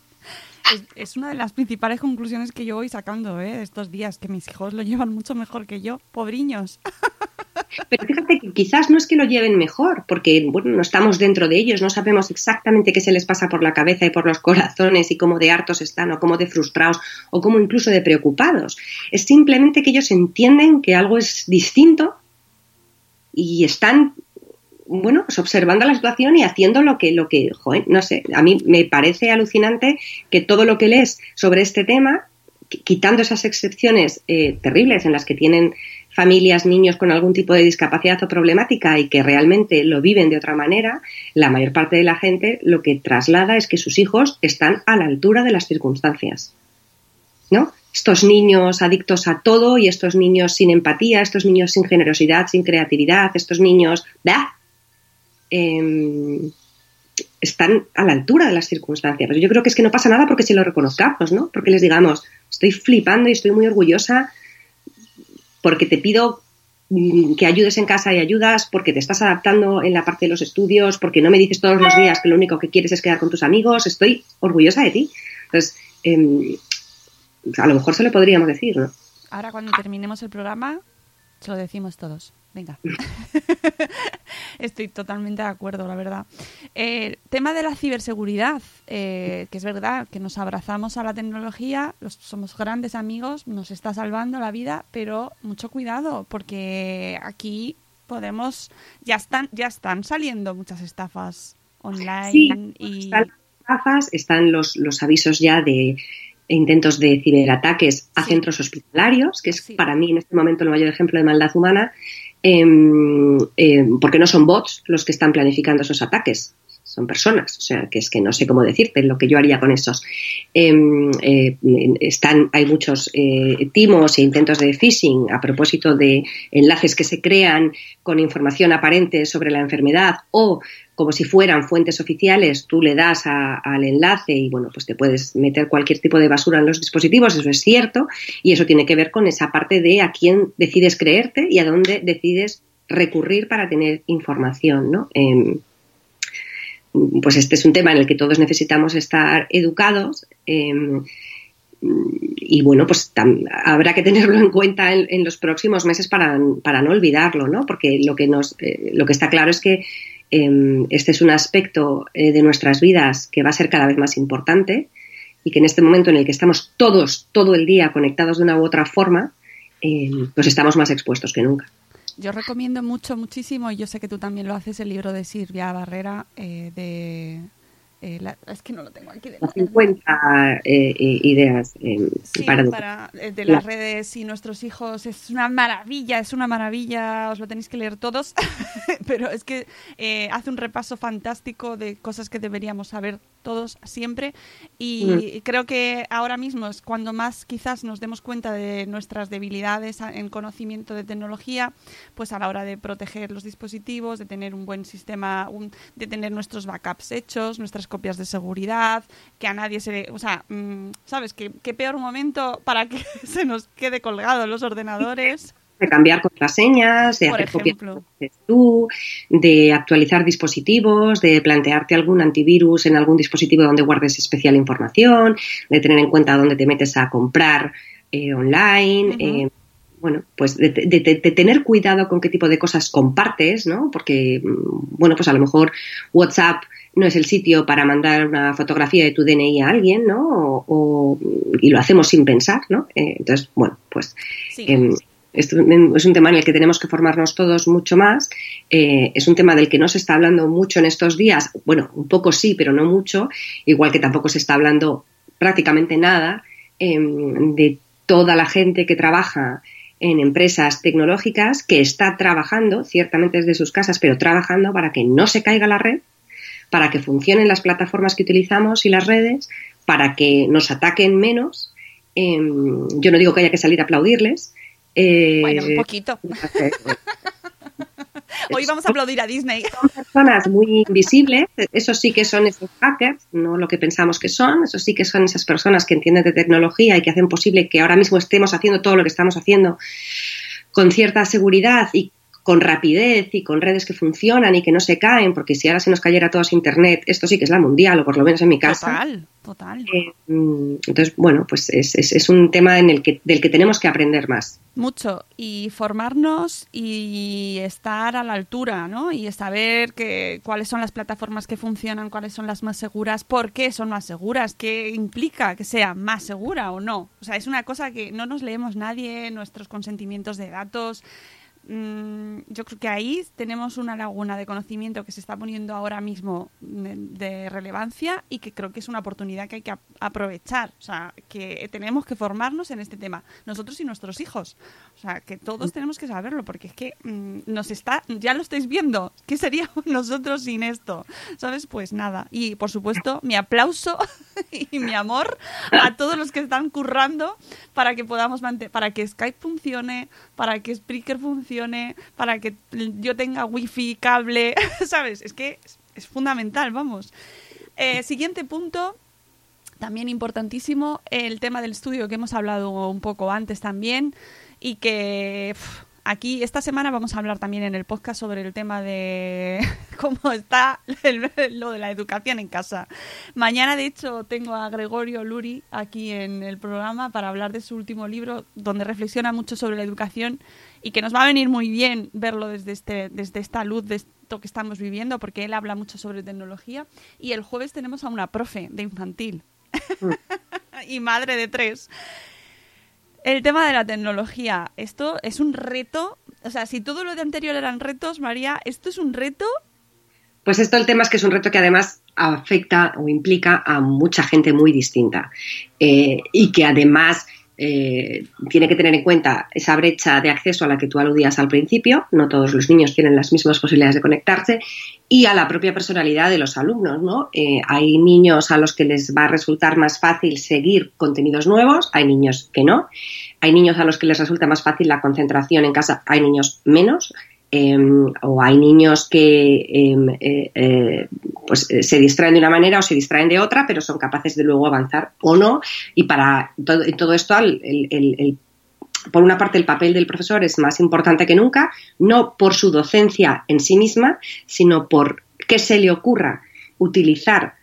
A: es, una de las principales conclusiones que yo voy sacando ¿eh? estos días, que mis hijos lo llevan mucho mejor que yo, pobriños. <laughs>
B: Pero fíjate que quizás no es que lo lleven mejor, porque bueno, no estamos dentro de ellos, no sabemos exactamente qué se les pasa por la cabeza y por los corazones y cómo de hartos están o cómo de frustrados o cómo incluso de preocupados. Es simplemente que ellos entienden que algo es distinto y están bueno, pues observando la situación y haciendo lo que, lo que, joder, no sé, a mí me parece alucinante que todo lo que lees sobre este tema, quitando esas excepciones eh, terribles en las que tienen familias, niños con algún tipo de discapacidad o problemática y que realmente lo viven de otra manera, la mayor parte de la gente lo que traslada es que sus hijos están a la altura de las circunstancias. ¿No? Estos niños adictos a todo y estos niños sin empatía, estos niños sin generosidad, sin creatividad, estos niños, ¡bah! Em, están a la altura de las circunstancias. yo creo que es que no pasa nada porque si lo reconozcamos, ¿no? Porque les digamos, estoy flipando y estoy muy orgullosa porque te pido mm, que ayudes en casa y ayudas, porque te estás adaptando en la parte de los estudios, porque no me dices todos los días que lo único que quieres es quedar con tus amigos, estoy orgullosa de ti. Entonces, em, a lo mejor se lo podríamos decir, ¿no?
A: Ahora cuando terminemos el programa, se lo decimos todos. Venga. <laughs> Estoy totalmente de acuerdo, la verdad. Eh, tema de la ciberseguridad, eh, que es verdad que nos abrazamos a la tecnología, somos grandes amigos, nos está salvando la vida, pero mucho cuidado, porque aquí podemos, ya están, ya están saliendo muchas estafas online y
B: están estafas, están los, los avisos ya de intentos de ciberataques a centros hospitalarios, que es para mí en este momento el mayor ejemplo de maldad humana, Em, porque no son bots los que están planificando esos ataques, son personas, o sea, que es que no sé cómo decirte lo que yo haría con esos. Em, eh, están, hay muchos eh, timos e intentos de phishing a propósito de enlaces que se crean con información aparente sobre la enfermedad o como si fueran fuentes oficiales, tú le das al enlace y bueno, pues te puedes meter cualquier tipo de basura en los dispositivos, eso es cierto, y eso tiene que ver con esa parte de a quién decides creerte y a dónde decides recurrir para tener información, ¿no? Em, pues este es un tema en el que todos necesitamos estar educados. Em, y bueno, pues habrá que tenerlo en cuenta en, los próximos meses para, no olvidarlo, ¿no? Porque lo que nos, eh, lo que está claro es que em, este es un aspecto eh, de nuestras vidas que va a ser cada vez más importante y que en este momento en el que estamos todos todo el día conectados de una u otra forma, em, pues estamos más expuestos que nunca.
A: Yo recomiendo mucho, muchísimo, y yo sé que tú también lo haces, el libro de Silvia Barrera eh, de eh, es que no lo tengo aquí. De
B: 50 eh, ideas
A: para, de las redes y nuestros hijos. Es una maravilla, es una maravilla. Os lo tenéis que leer todos. <laughs> Pero es que hace un repaso fantástico de cosas que deberíamos saber todos siempre. Y mm. creo que ahora mismo es cuando más quizás nos demos cuenta de nuestras debilidades en conocimiento de tecnología, pues a la hora de proteger los dispositivos, de tener un buen sistema, de tener nuestros backups hechos, nuestras copias de seguridad, que a nadie se... O sea, mm, ¿sabes? ¿Qué, qué peor momento para que <laughs> se nos quede colgado los ordenadores
B: de cambiar contraseñas, de hacer copias tú, de actualizar dispositivos, de plantearte algún antivirus en algún dispositivo donde guardes especial información, de tener en cuenta dónde te metes a comprar eh, online. Eh, bueno, pues de, tener cuidado con qué tipo de cosas compartes, ¿no? Porque, mm, bueno, pues a lo mejor WhatsApp no es el sitio para mandar una fotografía de tu DNI a alguien, ¿no? O, y lo hacemos sin pensar, ¿no? Eh, entonces, bueno, pues em, es un tema en el que tenemos que formarnos todos mucho más. Eh, es un tema del que no se está hablando mucho en estos días. Bueno, un poco sí, pero no mucho. Igual que tampoco se está hablando prácticamente nada em, de toda la gente que trabaja en empresas tecnológicas que está trabajando, ciertamente desde sus casas, pero trabajando para que no se caiga la red, para que funcionen las plataformas que utilizamos y las redes, para que nos ataquen menos. Em, yo no digo que haya que salir a aplaudirles,
A: eh, bueno, un poquito. <laughs> <laughs> Hoy vamos a aplaudir a Disney. <laughs>
B: Son personas muy invisibles, eso sí que son esos hackers, no lo que pensamos que son, eso sí que son esas personas que entienden de tecnología y que hacen posible que ahora mismo estemos haciendo todo lo que estamos haciendo con cierta seguridad y con rapidez y con redes que funcionan y que no se caen, porque si ahora se nos cayera todo Internet, esto sí que es la mundial, o por lo menos en mi casa.
A: Total, total.
B: Eh, mm, entonces, bueno, pues es, es, un tema en el que, del que tenemos que aprender más.
A: Mucho, y formarnos y estar a la altura, ¿no? Y saber que, cuáles son las plataformas que funcionan, cuáles son las más seguras, por qué son más seguras, qué implica que sea más segura o no. O sea, es una cosa que no nos leemos nadie, nuestros consentimientos de datos. Mm, yo creo que ahí tenemos una laguna de conocimiento que se está poniendo ahora mismo de, relevancia y que creo que es una oportunidad que hay que aprovechar. O sea, que tenemos que formarnos en este tema, nosotros y nuestros hijos. O sea, que todos mm. tenemos que saberlo, porque es que mm, nos está, ya lo estáis viendo, ¿qué seríamos <laughs> nosotros sin esto? ¿Sabes? Pues nada. Y por supuesto, mi aplauso <laughs> y mi amor a todos los que están currando para que podamos mantener, para que Skype funcione, para que Spreaker funcione, para que yo tenga wifi, cable, <laughs> ¿sabes? Es que es, fundamental, vamos. Eh, siguiente punto, también importantísimo, el tema del estudio que hemos hablado un poco antes también y que... Aquí esta semana vamos a hablar también en el podcast sobre el tema de <laughs> cómo está lo de la educación en casa. Mañana, de hecho, tengo a Gregorio Luri aquí en el programa para hablar de su último libro, donde reflexiona mucho sobre la educación y que nos va a venir muy bien verlo desde, este, desde esta luz de esto que estamos viviendo, porque él habla mucho sobre tecnología. Y el jueves tenemos a una profe de infantil <laughs> y madre de tres el tema de la tecnología. Esto es un reto. O sea, si todo lo de anterior eran retos, María, ¿esto es un reto?
B: Pues esto el tema es que es un reto que además afecta o implica a mucha gente muy distinta eh, y que además eh, tiene que tener en cuenta esa brecha de acceso a la que tú aludías al principio, no todos los niños tienen las mismas posibilidades de conectarse, y a la propia personalidad de los alumnos. ¿no? Eh, hay niños a los que les va a resultar más fácil seguir contenidos nuevos, hay niños que no, hay niños a los que les resulta más fácil la concentración en casa, hay niños menos. Em, o hay niños que em, eh, eh, pues eh, se distraen de una manera o se distraen de otra, pero son capaces de luego avanzar o no. Y para todo, todo esto, por una parte, el papel del profesor es más importante que nunca, no por su docencia en sí misma, sino por qué se le ocurra utilizar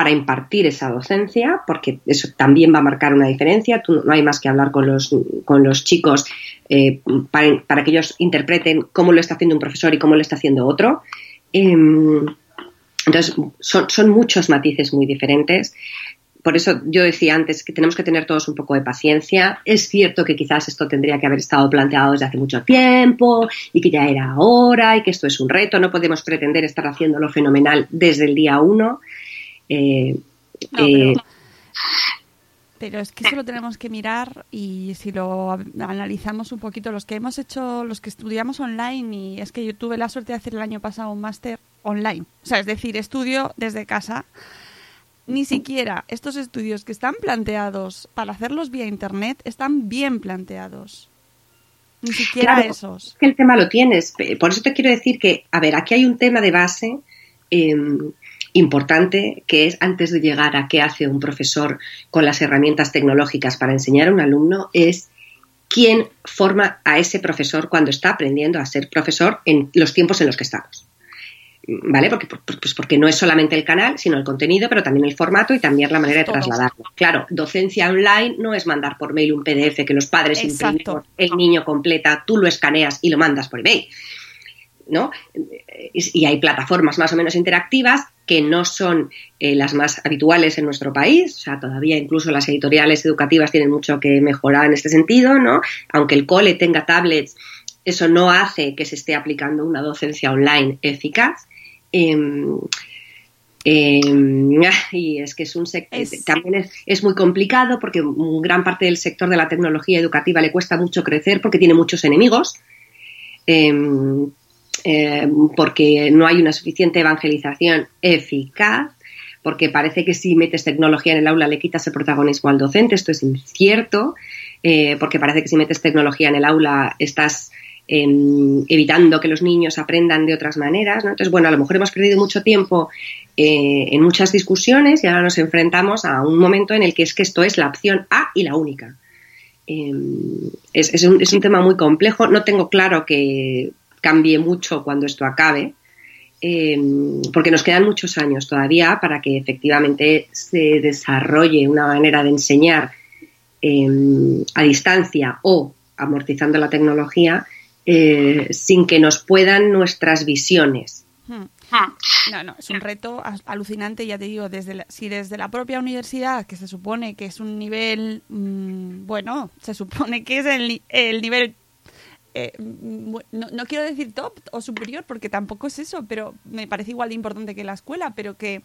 B: para impartir esa docencia, porque eso también va a marcar una diferencia. No hay más que hablar con los, con los chicos eh, para, que ellos interpreten cómo lo está haciendo un profesor y cómo lo está haciendo otro. Em, entonces, son, son, muchos matices muy diferentes. Por eso yo decía antes que tenemos que tener todos un poco de paciencia. Es cierto que quizás esto tendría que haber estado planteado desde hace mucho tiempo y que ya era ahora y que esto es un reto. No podemos pretender estar haciéndolo fenomenal desde el día uno. Eh,
A: eh, pero, es que eso lo tenemos que mirar y si lo analizamos un poquito, los que hemos hecho, los que estudiamos online, y es que yo tuve la suerte de hacer el año pasado un máster online, o sea, es decir, estudio desde casa. Ni siquiera estos estudios que están planteados para hacerlos vía internet están bien planteados. Ni siquiera esos.
B: Que el tema lo tienes. Por eso te quiero decir que, a ver, aquí hay un tema de base em, importante que es antes de llegar a qué hace un profesor con las herramientas tecnológicas para enseñar a un alumno es quién forma a ese profesor cuando está aprendiendo a ser profesor en los tiempos en los que estamos. ¿Vale? Porque, pues porque no es solamente el canal, sino el contenido, pero también el formato y también la manera de trasladarlo. Claro, docencia online no es mandar por mail un PDF que los padres imprimen, el niño completa, tú lo escaneas y lo mandas por email. ¿No? Y hay plataformas más o menos interactivas que no son eh, las más habituales en nuestro país, o sea, todavía incluso las editoriales educativas tienen mucho que mejorar en este sentido, ¿no? Aunque el cole tenga tablets, eso no hace que se esté aplicando una docencia online eficaz. Em, em, y es que es un sector, también es, muy complicado porque gran parte del sector de la tecnología educativa le cuesta mucho crecer porque tiene muchos enemigos. Em, eh, porque no hay una suficiente evangelización eficaz, porque parece que si metes tecnología en el aula le quitas el protagonismo al docente, esto es incierto, eh, porque parece que si metes tecnología en el aula estás em, evitando que los niños aprendan de otras maneras. Entonces, bueno, a lo mejor hemos perdido mucho tiempo eh, en muchas discusiones y ahora nos enfrentamos a un momento en el que es que esto es la opción A y la única. Em, es, un, tema muy complejo. No tengo claro que cambie mucho cuando esto acabe, em, porque nos quedan muchos años todavía para que efectivamente se desarrolle una manera de enseñar em, a distancia o amortizando la tecnología eh, sin que nos puedan nuestras visiones. Hmm.
A: No, no, es un reto alucinante, ya te digo, desde si desde la propia universidad, que se supone que es un nivel, mm, bueno, se supone que es el, el nivel eh, no, quiero decir top o superior porque tampoco es eso, pero me parece igual de importante que la escuela, pero que,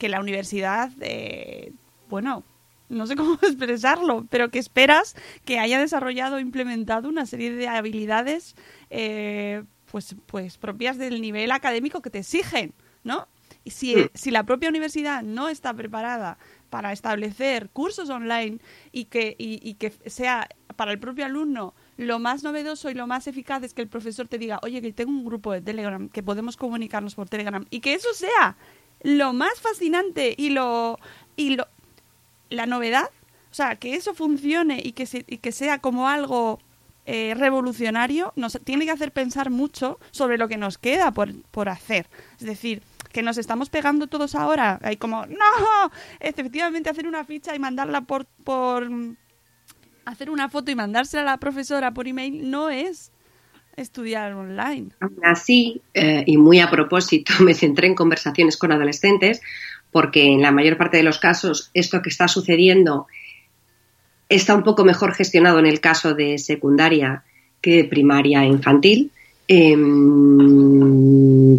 A: la universidad, eh, bueno, no sé <laughs> cómo expresarlo, pero que esperas que haya desarrollado o implementado una serie de habilidades eh, pues, pues propias del nivel académico que te exigen, ¿no? Y si, si la propia universidad no está preparada para establecer cursos online y que, y que sea para el propio alumno lo más novedoso y lo más eficaz es que el profesor te diga, oye, que tengo un grupo de Telegram, que podemos comunicarnos por Telegram, y que eso sea lo más fascinante y lo, y lo la novedad, o sea, que eso funcione y que, y que sea como algo eh, revolucionario, nos tiene que hacer pensar mucho sobre lo que nos queda por, por hacer. Es decir, que nos estamos pegando todos ahora, hay como, no, efectivamente hacer una ficha y mandarla por, por hacer una foto y mandársela a la profesora por email no es estudiar online.
B: así, eh, y muy a propósito, <laughs> me centré en conversaciones con adolescentes, porque en la mayor parte de los casos esto que está sucediendo está un poco mejor gestionado en el caso de secundaria que de primaria infantil. Em,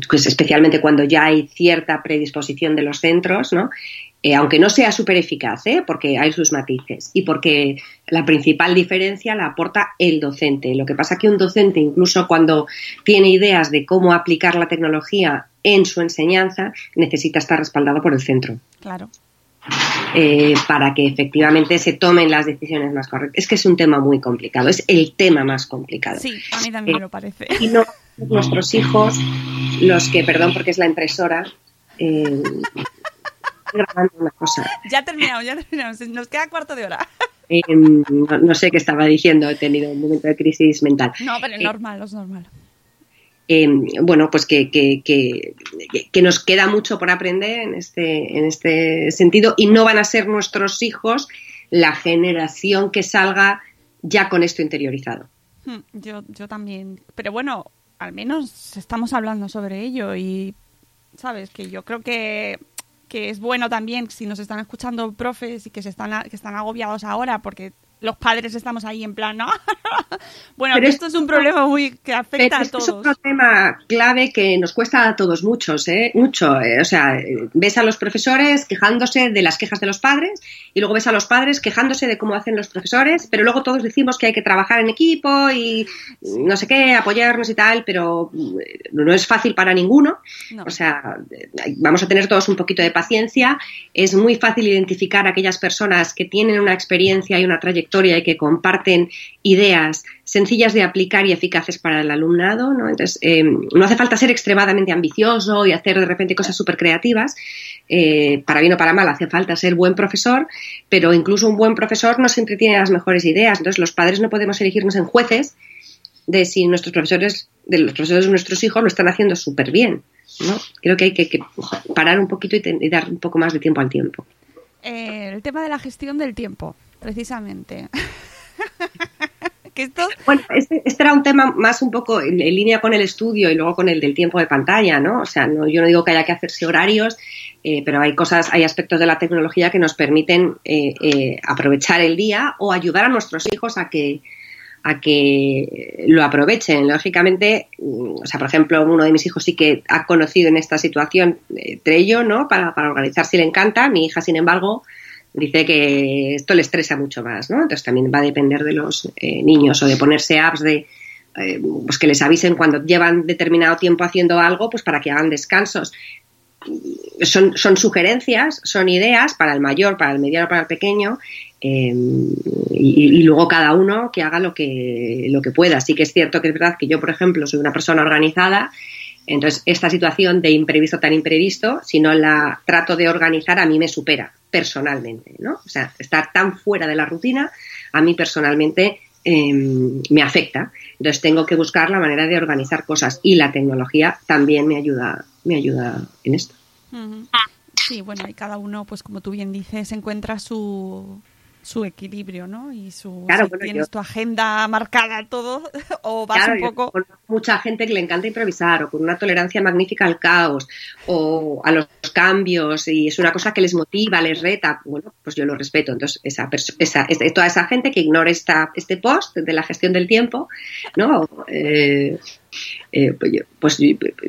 B: pues especialmente cuando ya hay cierta predisposición de los centros, ¿no? Eh, aunque no sea súper eficaz, ¿eh? porque hay sus matices y porque la principal diferencia la aporta el docente. Lo que pasa que un docente, incluso cuando tiene ideas de cómo aplicar la tecnología en su enseñanza, necesita estar respaldado por el centro.
A: Claro.
B: Eh, para que efectivamente se tomen las decisiones más correctas. Es que es un tema muy complicado, es el tema más complicado.
A: Sí, a mí también me lo parece.
B: Y no nuestros hijos, los que, perdón porque es la impresora, grabando una cosa.
A: Ya terminamos, ya terminamos. Nos queda cuarto de hora.
B: Eh, no, no, sé qué estaba diciendo, he tenido un momento de crisis mental.
A: No, pero es normal, es normal.
B: Eh, bueno, pues que, que, que, que, nos queda mucho por aprender en este, en este sentido y no van a ser nuestros hijos la generación que salga ya con esto interiorizado.
A: Hmm, yo, yo también. Pero bueno, al menos estamos hablando sobre ello y, ¿sabes? Que yo creo que que es bueno también si nos están escuchando profes y que se están que están agobiados ahora porque los padres estamos ahí en plan, ¿no? <laughs> bueno, pero esto es un problema muy que afecta a todos.
B: Es otro tema clave que nos cuesta a todos muchos, ¿eh? Mucho. Eh, o sea, ves a los profesores quejándose de las quejas de los padres y luego ves a los padres quejándose de cómo hacen los profesores, pero luego todos decimos que hay que trabajar en equipo y no sé qué, apoyarnos y tal, pero eh, no es fácil para ninguno. No. O sea, vamos a tener todos un poquito de paciencia. Es muy fácil identificar a aquellas personas que tienen una experiencia y una trayectoria y que comparten ideas sencillas de aplicar y eficaces para el alumnado. ¿no? Entonces, eh, no hace falta ser extremadamente ambicioso y hacer de repente cosas súper creativas. Eh, para bien o para mal, hace falta ser buen profesor, pero incluso un buen profesor no siempre tiene las mejores ideas. Entonces, los padres no podemos elegirnos en jueces de si nuestros profesores, de los profesores de nuestros hijos lo están haciendo súper bien. ¿no? Creo que hay que, que parar un poquito y, y, dar un poco más de tiempo al tiempo.
A: Eh, el tema de la gestión del tiempo precisamente. <laughs> que esto...
B: Bueno, este, este, era un tema más un poco en, línea con el estudio y luego con el del tiempo de pantalla, ¿no? O sea, no, yo no digo que haya que hacerse horarios, eh, pero hay cosas, hay aspectos de la tecnología que nos permiten eh, eh, aprovechar el día o ayudar a nuestros hijos a que a que lo aprovechen. Lógicamente, o sea, por ejemplo, uno de mis hijos sí que ha conocido en esta situación entre ello, ¿no? Para, para organizar si le encanta. Mi hija, sin embargo, dice que esto le estresa mucho más, ¿no? Entonces también va a depender de los eh, niños o de ponerse apps de eh, pues que les avisen cuando llevan determinado tiempo haciendo algo, pues para que hagan descansos. Son, son sugerencias, son ideas para el mayor, para el mediano, para el pequeño, eh, y, y, luego cada uno que haga lo que, lo que pueda. Sí que es cierto que es verdad que yo, por ejemplo, soy una persona organizada entonces, esta situación de imprevisto tan imprevisto, si no la trato de organizar, a mí me supera personalmente, ¿no? O sea, estar tan fuera de la rutina, a mí personalmente eh, me afecta. Entonces, tengo que buscar la manera de organizar cosas y la tecnología también me ayuda, me ayuda en esto.
A: Sí, bueno, y cada uno, pues como tú bien dices, encuentra su, su equilibrio, ¿no? Y su
B: claro,
A: si
B: bueno,
A: tienes
B: yo,
A: tu agenda marcada todo <laughs> o vas
B: claro,
A: un poco
B: mucha gente que le encanta improvisar o con una tolerancia magnífica al caos o a los cambios y es una cosa que les motiva, les reta, bueno, pues yo lo respeto. Entonces, esa, esa, toda esa gente que ignore esta, este post de la gestión del tiempo, ¿no? Eh, eh, pues, pues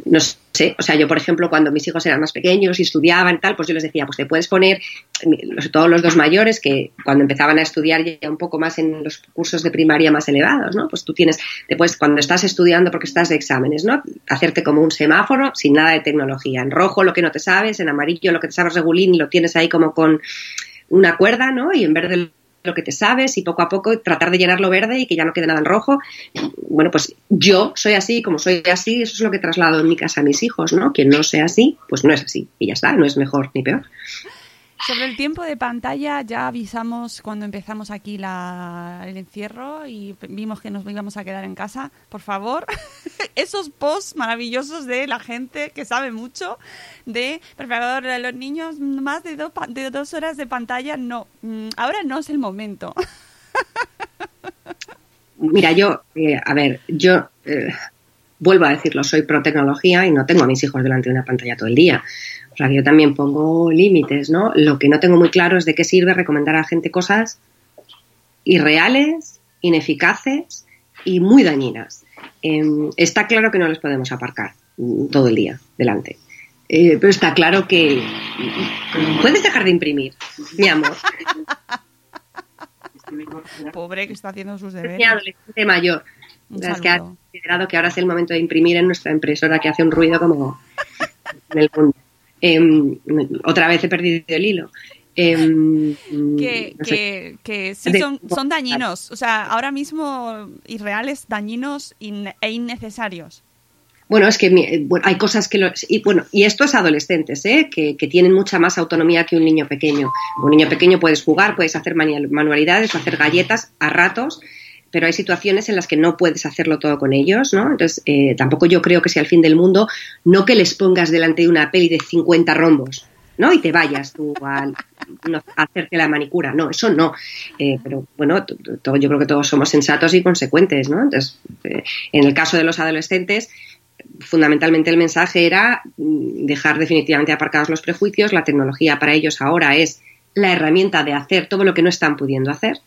B: no sé, o sea, yo por ejemplo cuando mis hijos eran más pequeños y estudiaban tal, pues yo les decía, pues te puedes poner, todos los dos mayores que cuando empezaban a estudiar ya un poco más en los cursos de primaria más elevados, ¿no? Pues tú tienes, después cuando estás estudiando porque estás de exámenes, ¿no? Hacerte como un semáforo sin nada de tecnología, en rojo lo que no te sabes, en amarillo lo que te sabes regulín y lo tienes ahí como con una cuerda, ¿no? Y en verde lo que te sabes y poco a poco tratar de llenarlo verde y que ya no quede nada en rojo. Bueno, pues yo soy así, como soy así, eso es lo que traslado en mi casa a mis hijos, ¿no? Quien no sea así, pues no es así y ya está, no es mejor ni peor.
A: Sobre el tiempo de pantalla ya avisamos cuando empezamos aquí la, el encierro y vimos que nos íbamos a quedar en casa. Por favor, <laughs> esos posts maravillosos de la gente que sabe mucho de, por favor, los niños más de, de dos horas de pantalla, no. mm, Ahora no es el momento. <laughs>
B: Mira, yo, eh, a ver, yo eh, vuelvo a decirlo, soy pro tecnología y no tengo a mis hijos delante de una pantalla todo el día. O sea, que yo también pongo límites, ¿no? Lo que no tengo muy claro es de qué sirve recomendar a la gente cosas irreales, ineficaces y muy dañinas. Eh, está claro que no les podemos aparcar todo el día delante. Eh, pero está claro que puedes dejar de imprimir, mi amor.
A: Pobre que está haciendo sus
B: Es
A: deberes.
B: mi adolescente mayor. Es que ha considerado que ahora es el momento de imprimir en nuestra impresora que hace un ruido como en el mundo. Em, otra vez he perdido el hilo. Em,
A: que,
B: no sé.
A: que, que sí son, son dañinos. O sea, ahora mismo irreales, dañinos in- e innecesarios.
B: Bueno, es que eh, bueno, hay cosas que... los- y, bueno, y esto es adolescentes, ¿eh? que, que tienen mucha más autonomía que un niño pequeño. Un niño pequeño puedes jugar, puedes hacer manu- manualidades, hacer galletas a ratos, pero hay situaciones en las que no puedes hacerlo todo con ellos, ¿no? Entonces, eh, tampoco yo creo que sea el fin del mundo, no que les pongas delante de una peli de 50 rombos, ¿no? Y te vayas tú a, hacerte la manicura, no, eso no. Eh, pero bueno, yo creo que todos somos sensatos y consecuentes, ¿no? Entonces, eh, en el caso de los adolescentes, fundamentalmente el mensaje era mm, dejar definitivamente aparcados los prejuicios. La tecnología para ellos ahora es la herramienta de hacer todo lo que no están pudiendo hacer.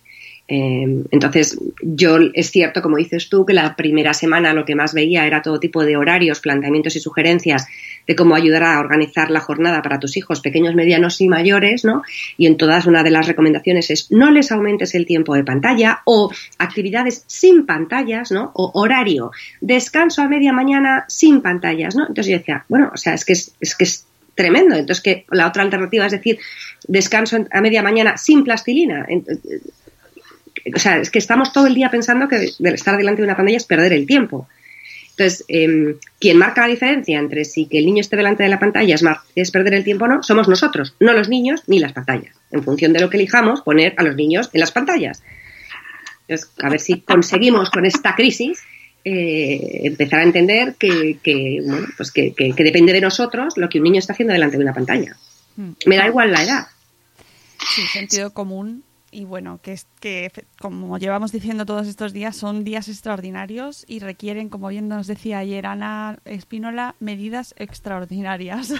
B: Eh, entonces, yo es cierto, como dices tú, que la primera semana lo que más veía era todo tipo de horarios, planteamientos y sugerencias de cómo ayudar a organizar la jornada para tus hijos pequeños, medianos y mayores, ¿no? Y en todas una de las recomendaciones es no les aumentes el tiempo de pantalla o actividades sin pantallas, ¿no? O horario, descanso a media mañana sin pantallas, ¿no? Entonces yo decía, bueno, o sea, es que es, es que es tremendo. Entonces que la otra alternativa es decir, descanso a media mañana sin plastilina. O sea, es que estamos todo el día pensando que estar delante de una pantalla es perder el tiempo. Entonces, eh, quien marca la diferencia entre si que el niño esté delante de la pantalla es, es perder el tiempo o no, somos nosotros, no los niños ni las pantallas. En función de lo que elijamos, poner a los niños en las pantallas. Entonces, a ver si conseguimos con esta crisis eh, empezar a entender que, que, bueno, pues que, que- que depende de nosotros lo que un niño está haciendo delante de una pantalla.
A: Mm.
B: Me da igual la edad.
A: Sí, sentido común. Y bueno, que, que como llevamos diciendo todos estos días, son días extraordinarios y requieren, como bien nos decía ayer Ana Espínola, medidas extraordinarias.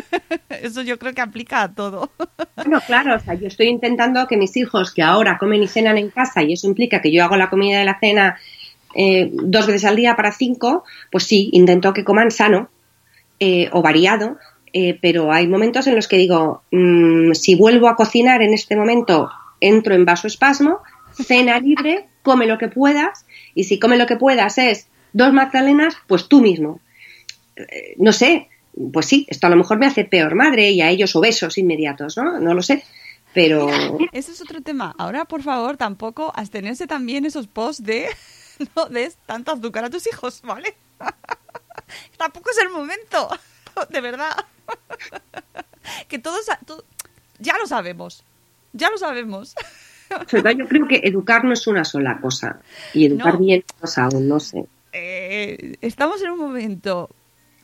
A: <laughs> Eso yo creo que aplica a todo.
B: Bueno, claro, o sea, yo estoy intentando que mis hijos que ahora comen y cenan en casa y eso implica que yo hago la comida de la cena eh, dos veces al día para cinco, pues sí, intento que coman sano eh, o variado, eh, pero hay momentos en los que digo, mm, si vuelvo a cocinar en este momento, entro en vasoespasmo, cena libre, come lo que puedas y si come lo que puedas es dos magdalenas, pues tú mismo. Eh, no sé, pues sí, esto a lo mejor me hace peor madre y a ellos obesos inmediatos, ¿no? No lo sé. Pero
A: Ese es otro tema. Ahora, por favor, tampoco abstenerse también esos posts de <laughs> no des tanto azúcar a tus hijos, ¿vale? <laughs> tampoco es el momento, <laughs> de verdad. que todos, ya lo sabemos, ya lo sabemos.
B: yo creo que educar no es una sola cosa. Y educar
A: No.
B: bien pues aún, no sé.
A: Eh, estamos en un momento,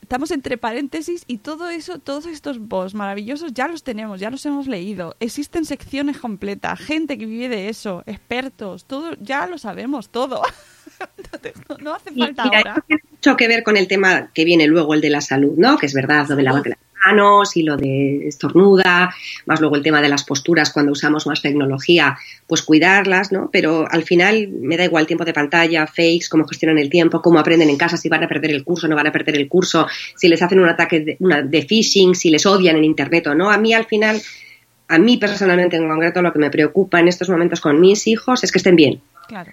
A: estamos entre paréntesis y todo eso, todos estos posts maravillosos ya los tenemos, ya los hemos leído. Existen secciones completas, gente que vive de eso, expertos, todo, ya lo sabemos, todo. <laughs> No, no hace
B: Y,
A: falta
B: mira,
A: ahora.
B: esto tiene mucho que ver con el tema que viene luego, el de la salud, ¿no? Que es verdad, lo de lavarte las manos y lo de estornuda, más luego el tema de las posturas cuando usamos más tecnología, pues cuidarlas, ¿no? Pero al final me da igual tiempo de pantalla, fakes, cómo gestionan el tiempo, cómo aprenden en casa, si van a perder el curso, no van a perder el curso, si les hacen un ataque de, una, de phishing, si les odian en internet o no. A mí al final, a mí personalmente en concreto, lo que me preocupa en estos momentos con mis hijos es que estén bien.
A: Claro.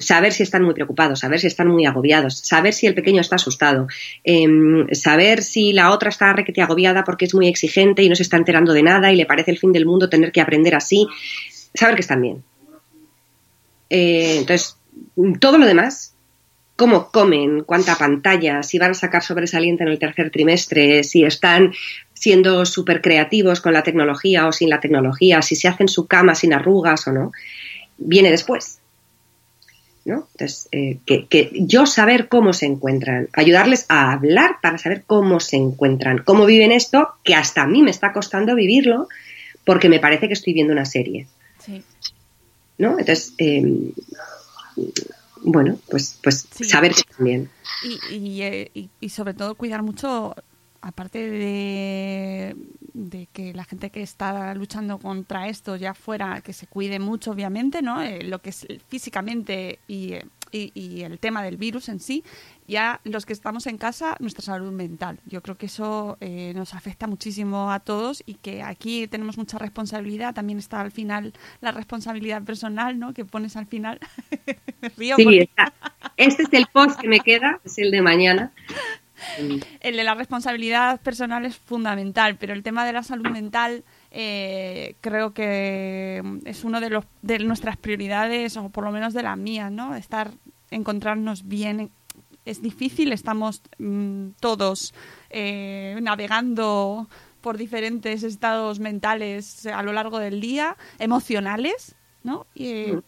B: Saber si están muy preocupados, saber si están muy agobiados, saber si el pequeño está asustado, em, saber si la otra está requete agobiada porque es muy exigente y no se está enterando de nada y le parece el fin del mundo tener que aprender así, saber que están bien. Eh, entonces, todo lo demás, cómo comen, cuánta pantalla, si van a sacar sobresaliente en el tercer trimestre, si están siendo súper creativos con la tecnología o sin la tecnología, si se hacen su cama sin arrugas o no, viene después. ¿No? Entonces, eh, que, que yo saber cómo se encuentran, ayudarles a hablar para saber cómo se encuentran, cómo viven esto, que hasta a mí me está costando vivirlo, porque me parece que estoy viendo una serie,
A: Sí.
B: ¿no? Entonces, eh, bueno, pues, pues
A: Sí.
B: saber que también.
A: Y, y, eh, y- y sobre todo cuidar mucho, aparte de, de que la gente que está luchando contra esto ya fuera, que se cuide mucho, obviamente, ¿no? Eh, lo que es físicamente y, y, y, el tema del virus en sí, ya los que estamos en casa, nuestra salud mental. Yo creo que eso eh, nos afecta muchísimo a todos y que aquí tenemos mucha responsabilidad. También está al final la responsabilidad personal, ¿no? Que pones al final. <laughs>
B: Río sí, está. Este es el post que me queda, es el de mañana. <laughs>
A: El de la responsabilidad personal es fundamental, pero el tema de la salud mental eh, creo que es uno de, los, de nuestras prioridades, o por lo menos de las mías, ¿no? Estar, encontrarnos bien. Es difícil, estamos mm, todos eh, navegando por diferentes estados mentales a lo largo del día, emocionales, ¿no? Y, mm.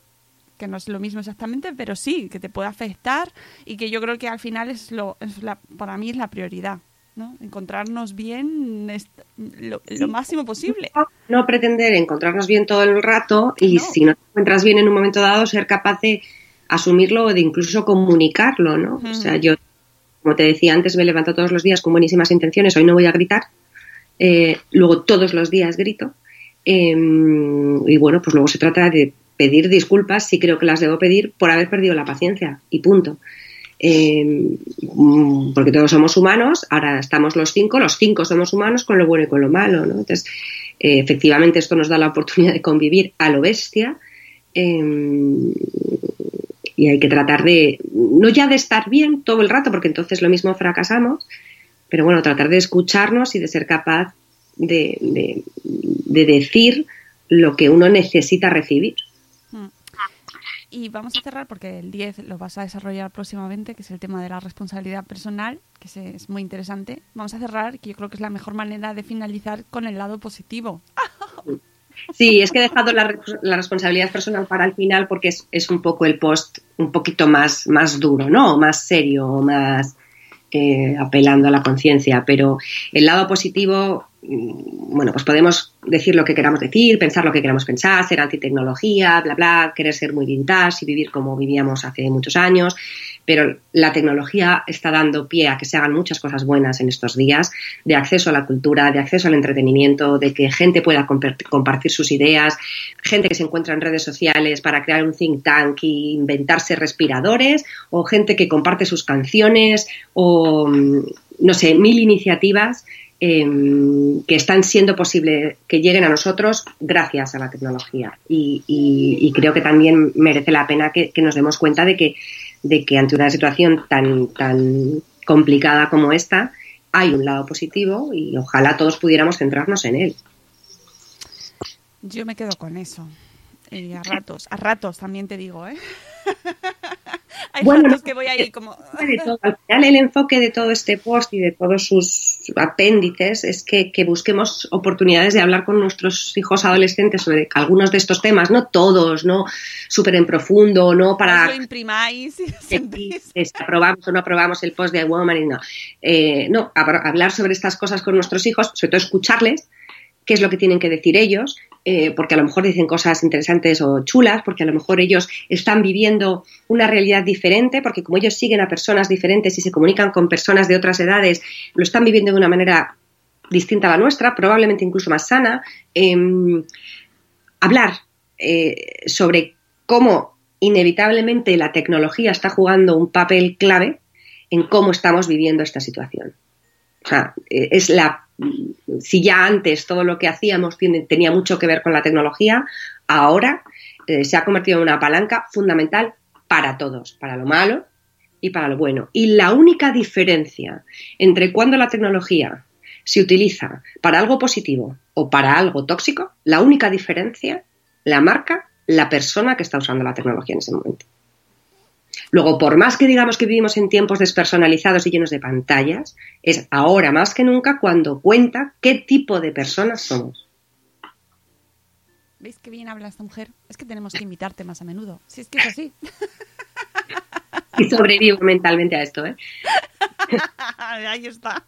A: Que no es lo mismo exactamente, pero sí, que te puede afectar y que yo creo que al final es lo, es la, para mí es la prioridad. ¿no? Encontrarnos bien lo, máximo posible.
B: No, pretender encontrarnos bien todo el rato y si no te encuentras bien en un momento dado, ser capaz de asumirlo o de incluso comunicarlo, ¿no? O sea, yo, como te decía antes, me levanto todos los días con buenísimas intenciones, hoy no voy a gritar, eh, luego todos los días grito. Em, y bueno, pues luego se trata de pedir disculpas si creo que las debo pedir por haber perdido la paciencia y punto. Eh, porque todos somos humanos, ahora estamos los cinco, los cinco somos humanos con lo bueno y con lo malo, ¿no? Entonces, eh, efectivamente esto nos da la oportunidad de convivir a lo bestia eh, y hay que tratar de, no ya de estar bien todo el rato, porque entonces lo mismo fracasamos, pero bueno, tratar de escucharnos y de ser capaz de decir lo que uno necesita recibir.
A: Y vamos a cerrar porque el 10 lo vas a desarrollar próximamente, que es el tema de la responsabilidad personal, que es muy interesante. Vamos a cerrar, que yo creo que es la mejor manera de finalizar con el lado positivo. <laughs>
B: Sí, es que he dejado la, responsabilidad personal para el final porque es, es, un poco el post un poquito más, más duro, ¿no? Más serio, más eh, apelando a la conciencia. Pero el lado positivo bueno, pues podemos decir lo que queramos decir, pensar lo que queramos pensar, ser antitecnología, bla, bla, querer ser muy vintage y vivir como vivíamos hace muchos años, pero la tecnología está dando pie a que se hagan muchas cosas buenas en estos días, de acceso a la cultura, de acceso al entretenimiento, de que gente pueda compartir sus ideas, gente que se encuentra en redes sociales para crear un think tank e inventarse respiradores, o gente que comparte sus canciones, o mm, no sé, mil iniciativas Em, que están siendo posible que lleguen a nosotros gracias a la tecnología. Y, creo que también merece la pena que, nos demos cuenta de que, de que ante una situación tan, tan complicada como esta, hay un lado positivo y ojalá todos pudiéramos centrarnos en él.
A: Yo me quedo con eso. Y a ratos, a ratos también te digo, ¿eh? <laughs> <laughs> Hay bueno, que voy a ir como... <laughs>
B: Al final el enfoque de todo este post y de todos sus apéndices es que, busquemos oportunidades de hablar con nuestros hijos adolescentes sobre algunos de estos temas, no todos, no súper en profundo, no para...
A: lo imprimáis
B: y aprobamos o no aprobamos el post de Woman y no. Eh, no, hablar sobre estas cosas con nuestros hijos, sobre todo escucharles, qué es lo que tienen que decir ellos, eh, porque a lo mejor dicen cosas interesantes o chulas, porque a lo mejor ellos están viviendo una realidad diferente, porque como ellos siguen a personas diferentes y se comunican con personas de otras edades, lo están viviendo de una manera distinta a la nuestra, probablemente incluso más sana. Em, hablar eh, sobre cómo inevitablemente la tecnología está jugando un papel clave en cómo estamos viviendo esta situación. O sea, eh, es la si ya antes todo lo que hacíamos tenía mucho que ver con la tecnología, ahora eh, se ha convertido en una palanca fundamental para todos, para lo malo y para lo bueno. Y la única diferencia entre cuando la tecnología se utiliza para algo positivo o para algo tóxico, la única diferencia la marca la persona que está usando la tecnología en ese momento. Luego, por más que digamos que vivimos en tiempos despersonalizados y llenos de pantallas, es ahora más que nunca cuando cuenta qué tipo de personas somos.
A: ¿Veis qué bien habla esta mujer? Es que tenemos que invitarte más a menudo. Si es que es así. <laughs>
B: Y sobrevivo mentalmente a esto, ¿eh? <laughs>
A: Ahí está.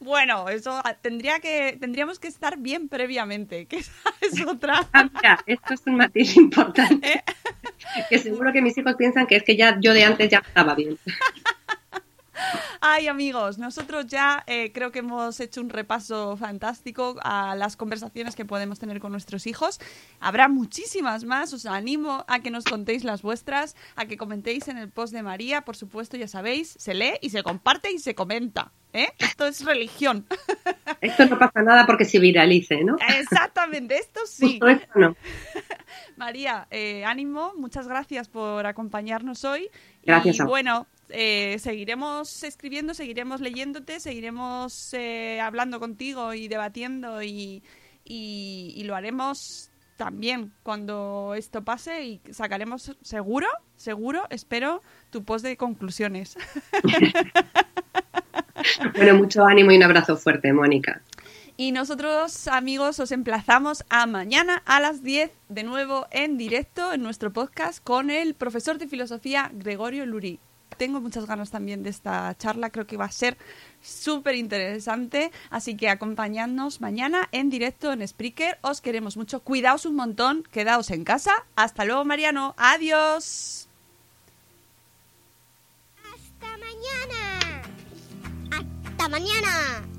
A: Bueno, eso tendría que, tendríamos que estar bien previamente, que <laughs> esa es otra.
B: Ah, esto es un matiz importante. ¿Eh? Que seguro que mis hijos piensan que es que ya yo de antes ya estaba bien.
A: Ay, amigos, nosotros ya eh, creo que hemos hecho un repaso fantástico a las conversaciones que podemos tener con nuestros hijos. Habrá muchísimas más, os animo a que nos contéis las vuestras, a que comentéis en el post de María, por supuesto, ya sabéis, se lee y se comparte y se comenta. ¿eh? Esto es religión. <laughs>
B: Esto no pasa nada porque se viralice, ¿no?
A: Exactamente, esto sí.
B: Justo esto no. <laughs>
A: María, eh, ánimo, muchas gracias por acompañarnos hoy.
B: Gracias
A: y
B: a
A: bueno, eh, seguiremos escribiendo, seguiremos leyéndote, seguiremos eh, hablando contigo y debatiendo y, y- y lo haremos también cuando esto pase y sacaremos seguro, seguro, espero, tu post de conclusiones. <laughs>
B: Bueno, mucho ánimo y un abrazo fuerte, Mónica.
A: Y nosotros, amigos, os emplazamos a mañana a las 10 de nuevo en directo en nuestro podcast con el profesor de filosofía Gregorio Luri. Tengo muchas ganas también de esta charla, creo que va a ser súper interesante, así que acompañadnos mañana en directo en Spreaker. Os queremos mucho, cuidaos un montón, quedaos en casa. Hasta luego, Mariano. Adiós.
C: Hasta mañana. Hasta mañana.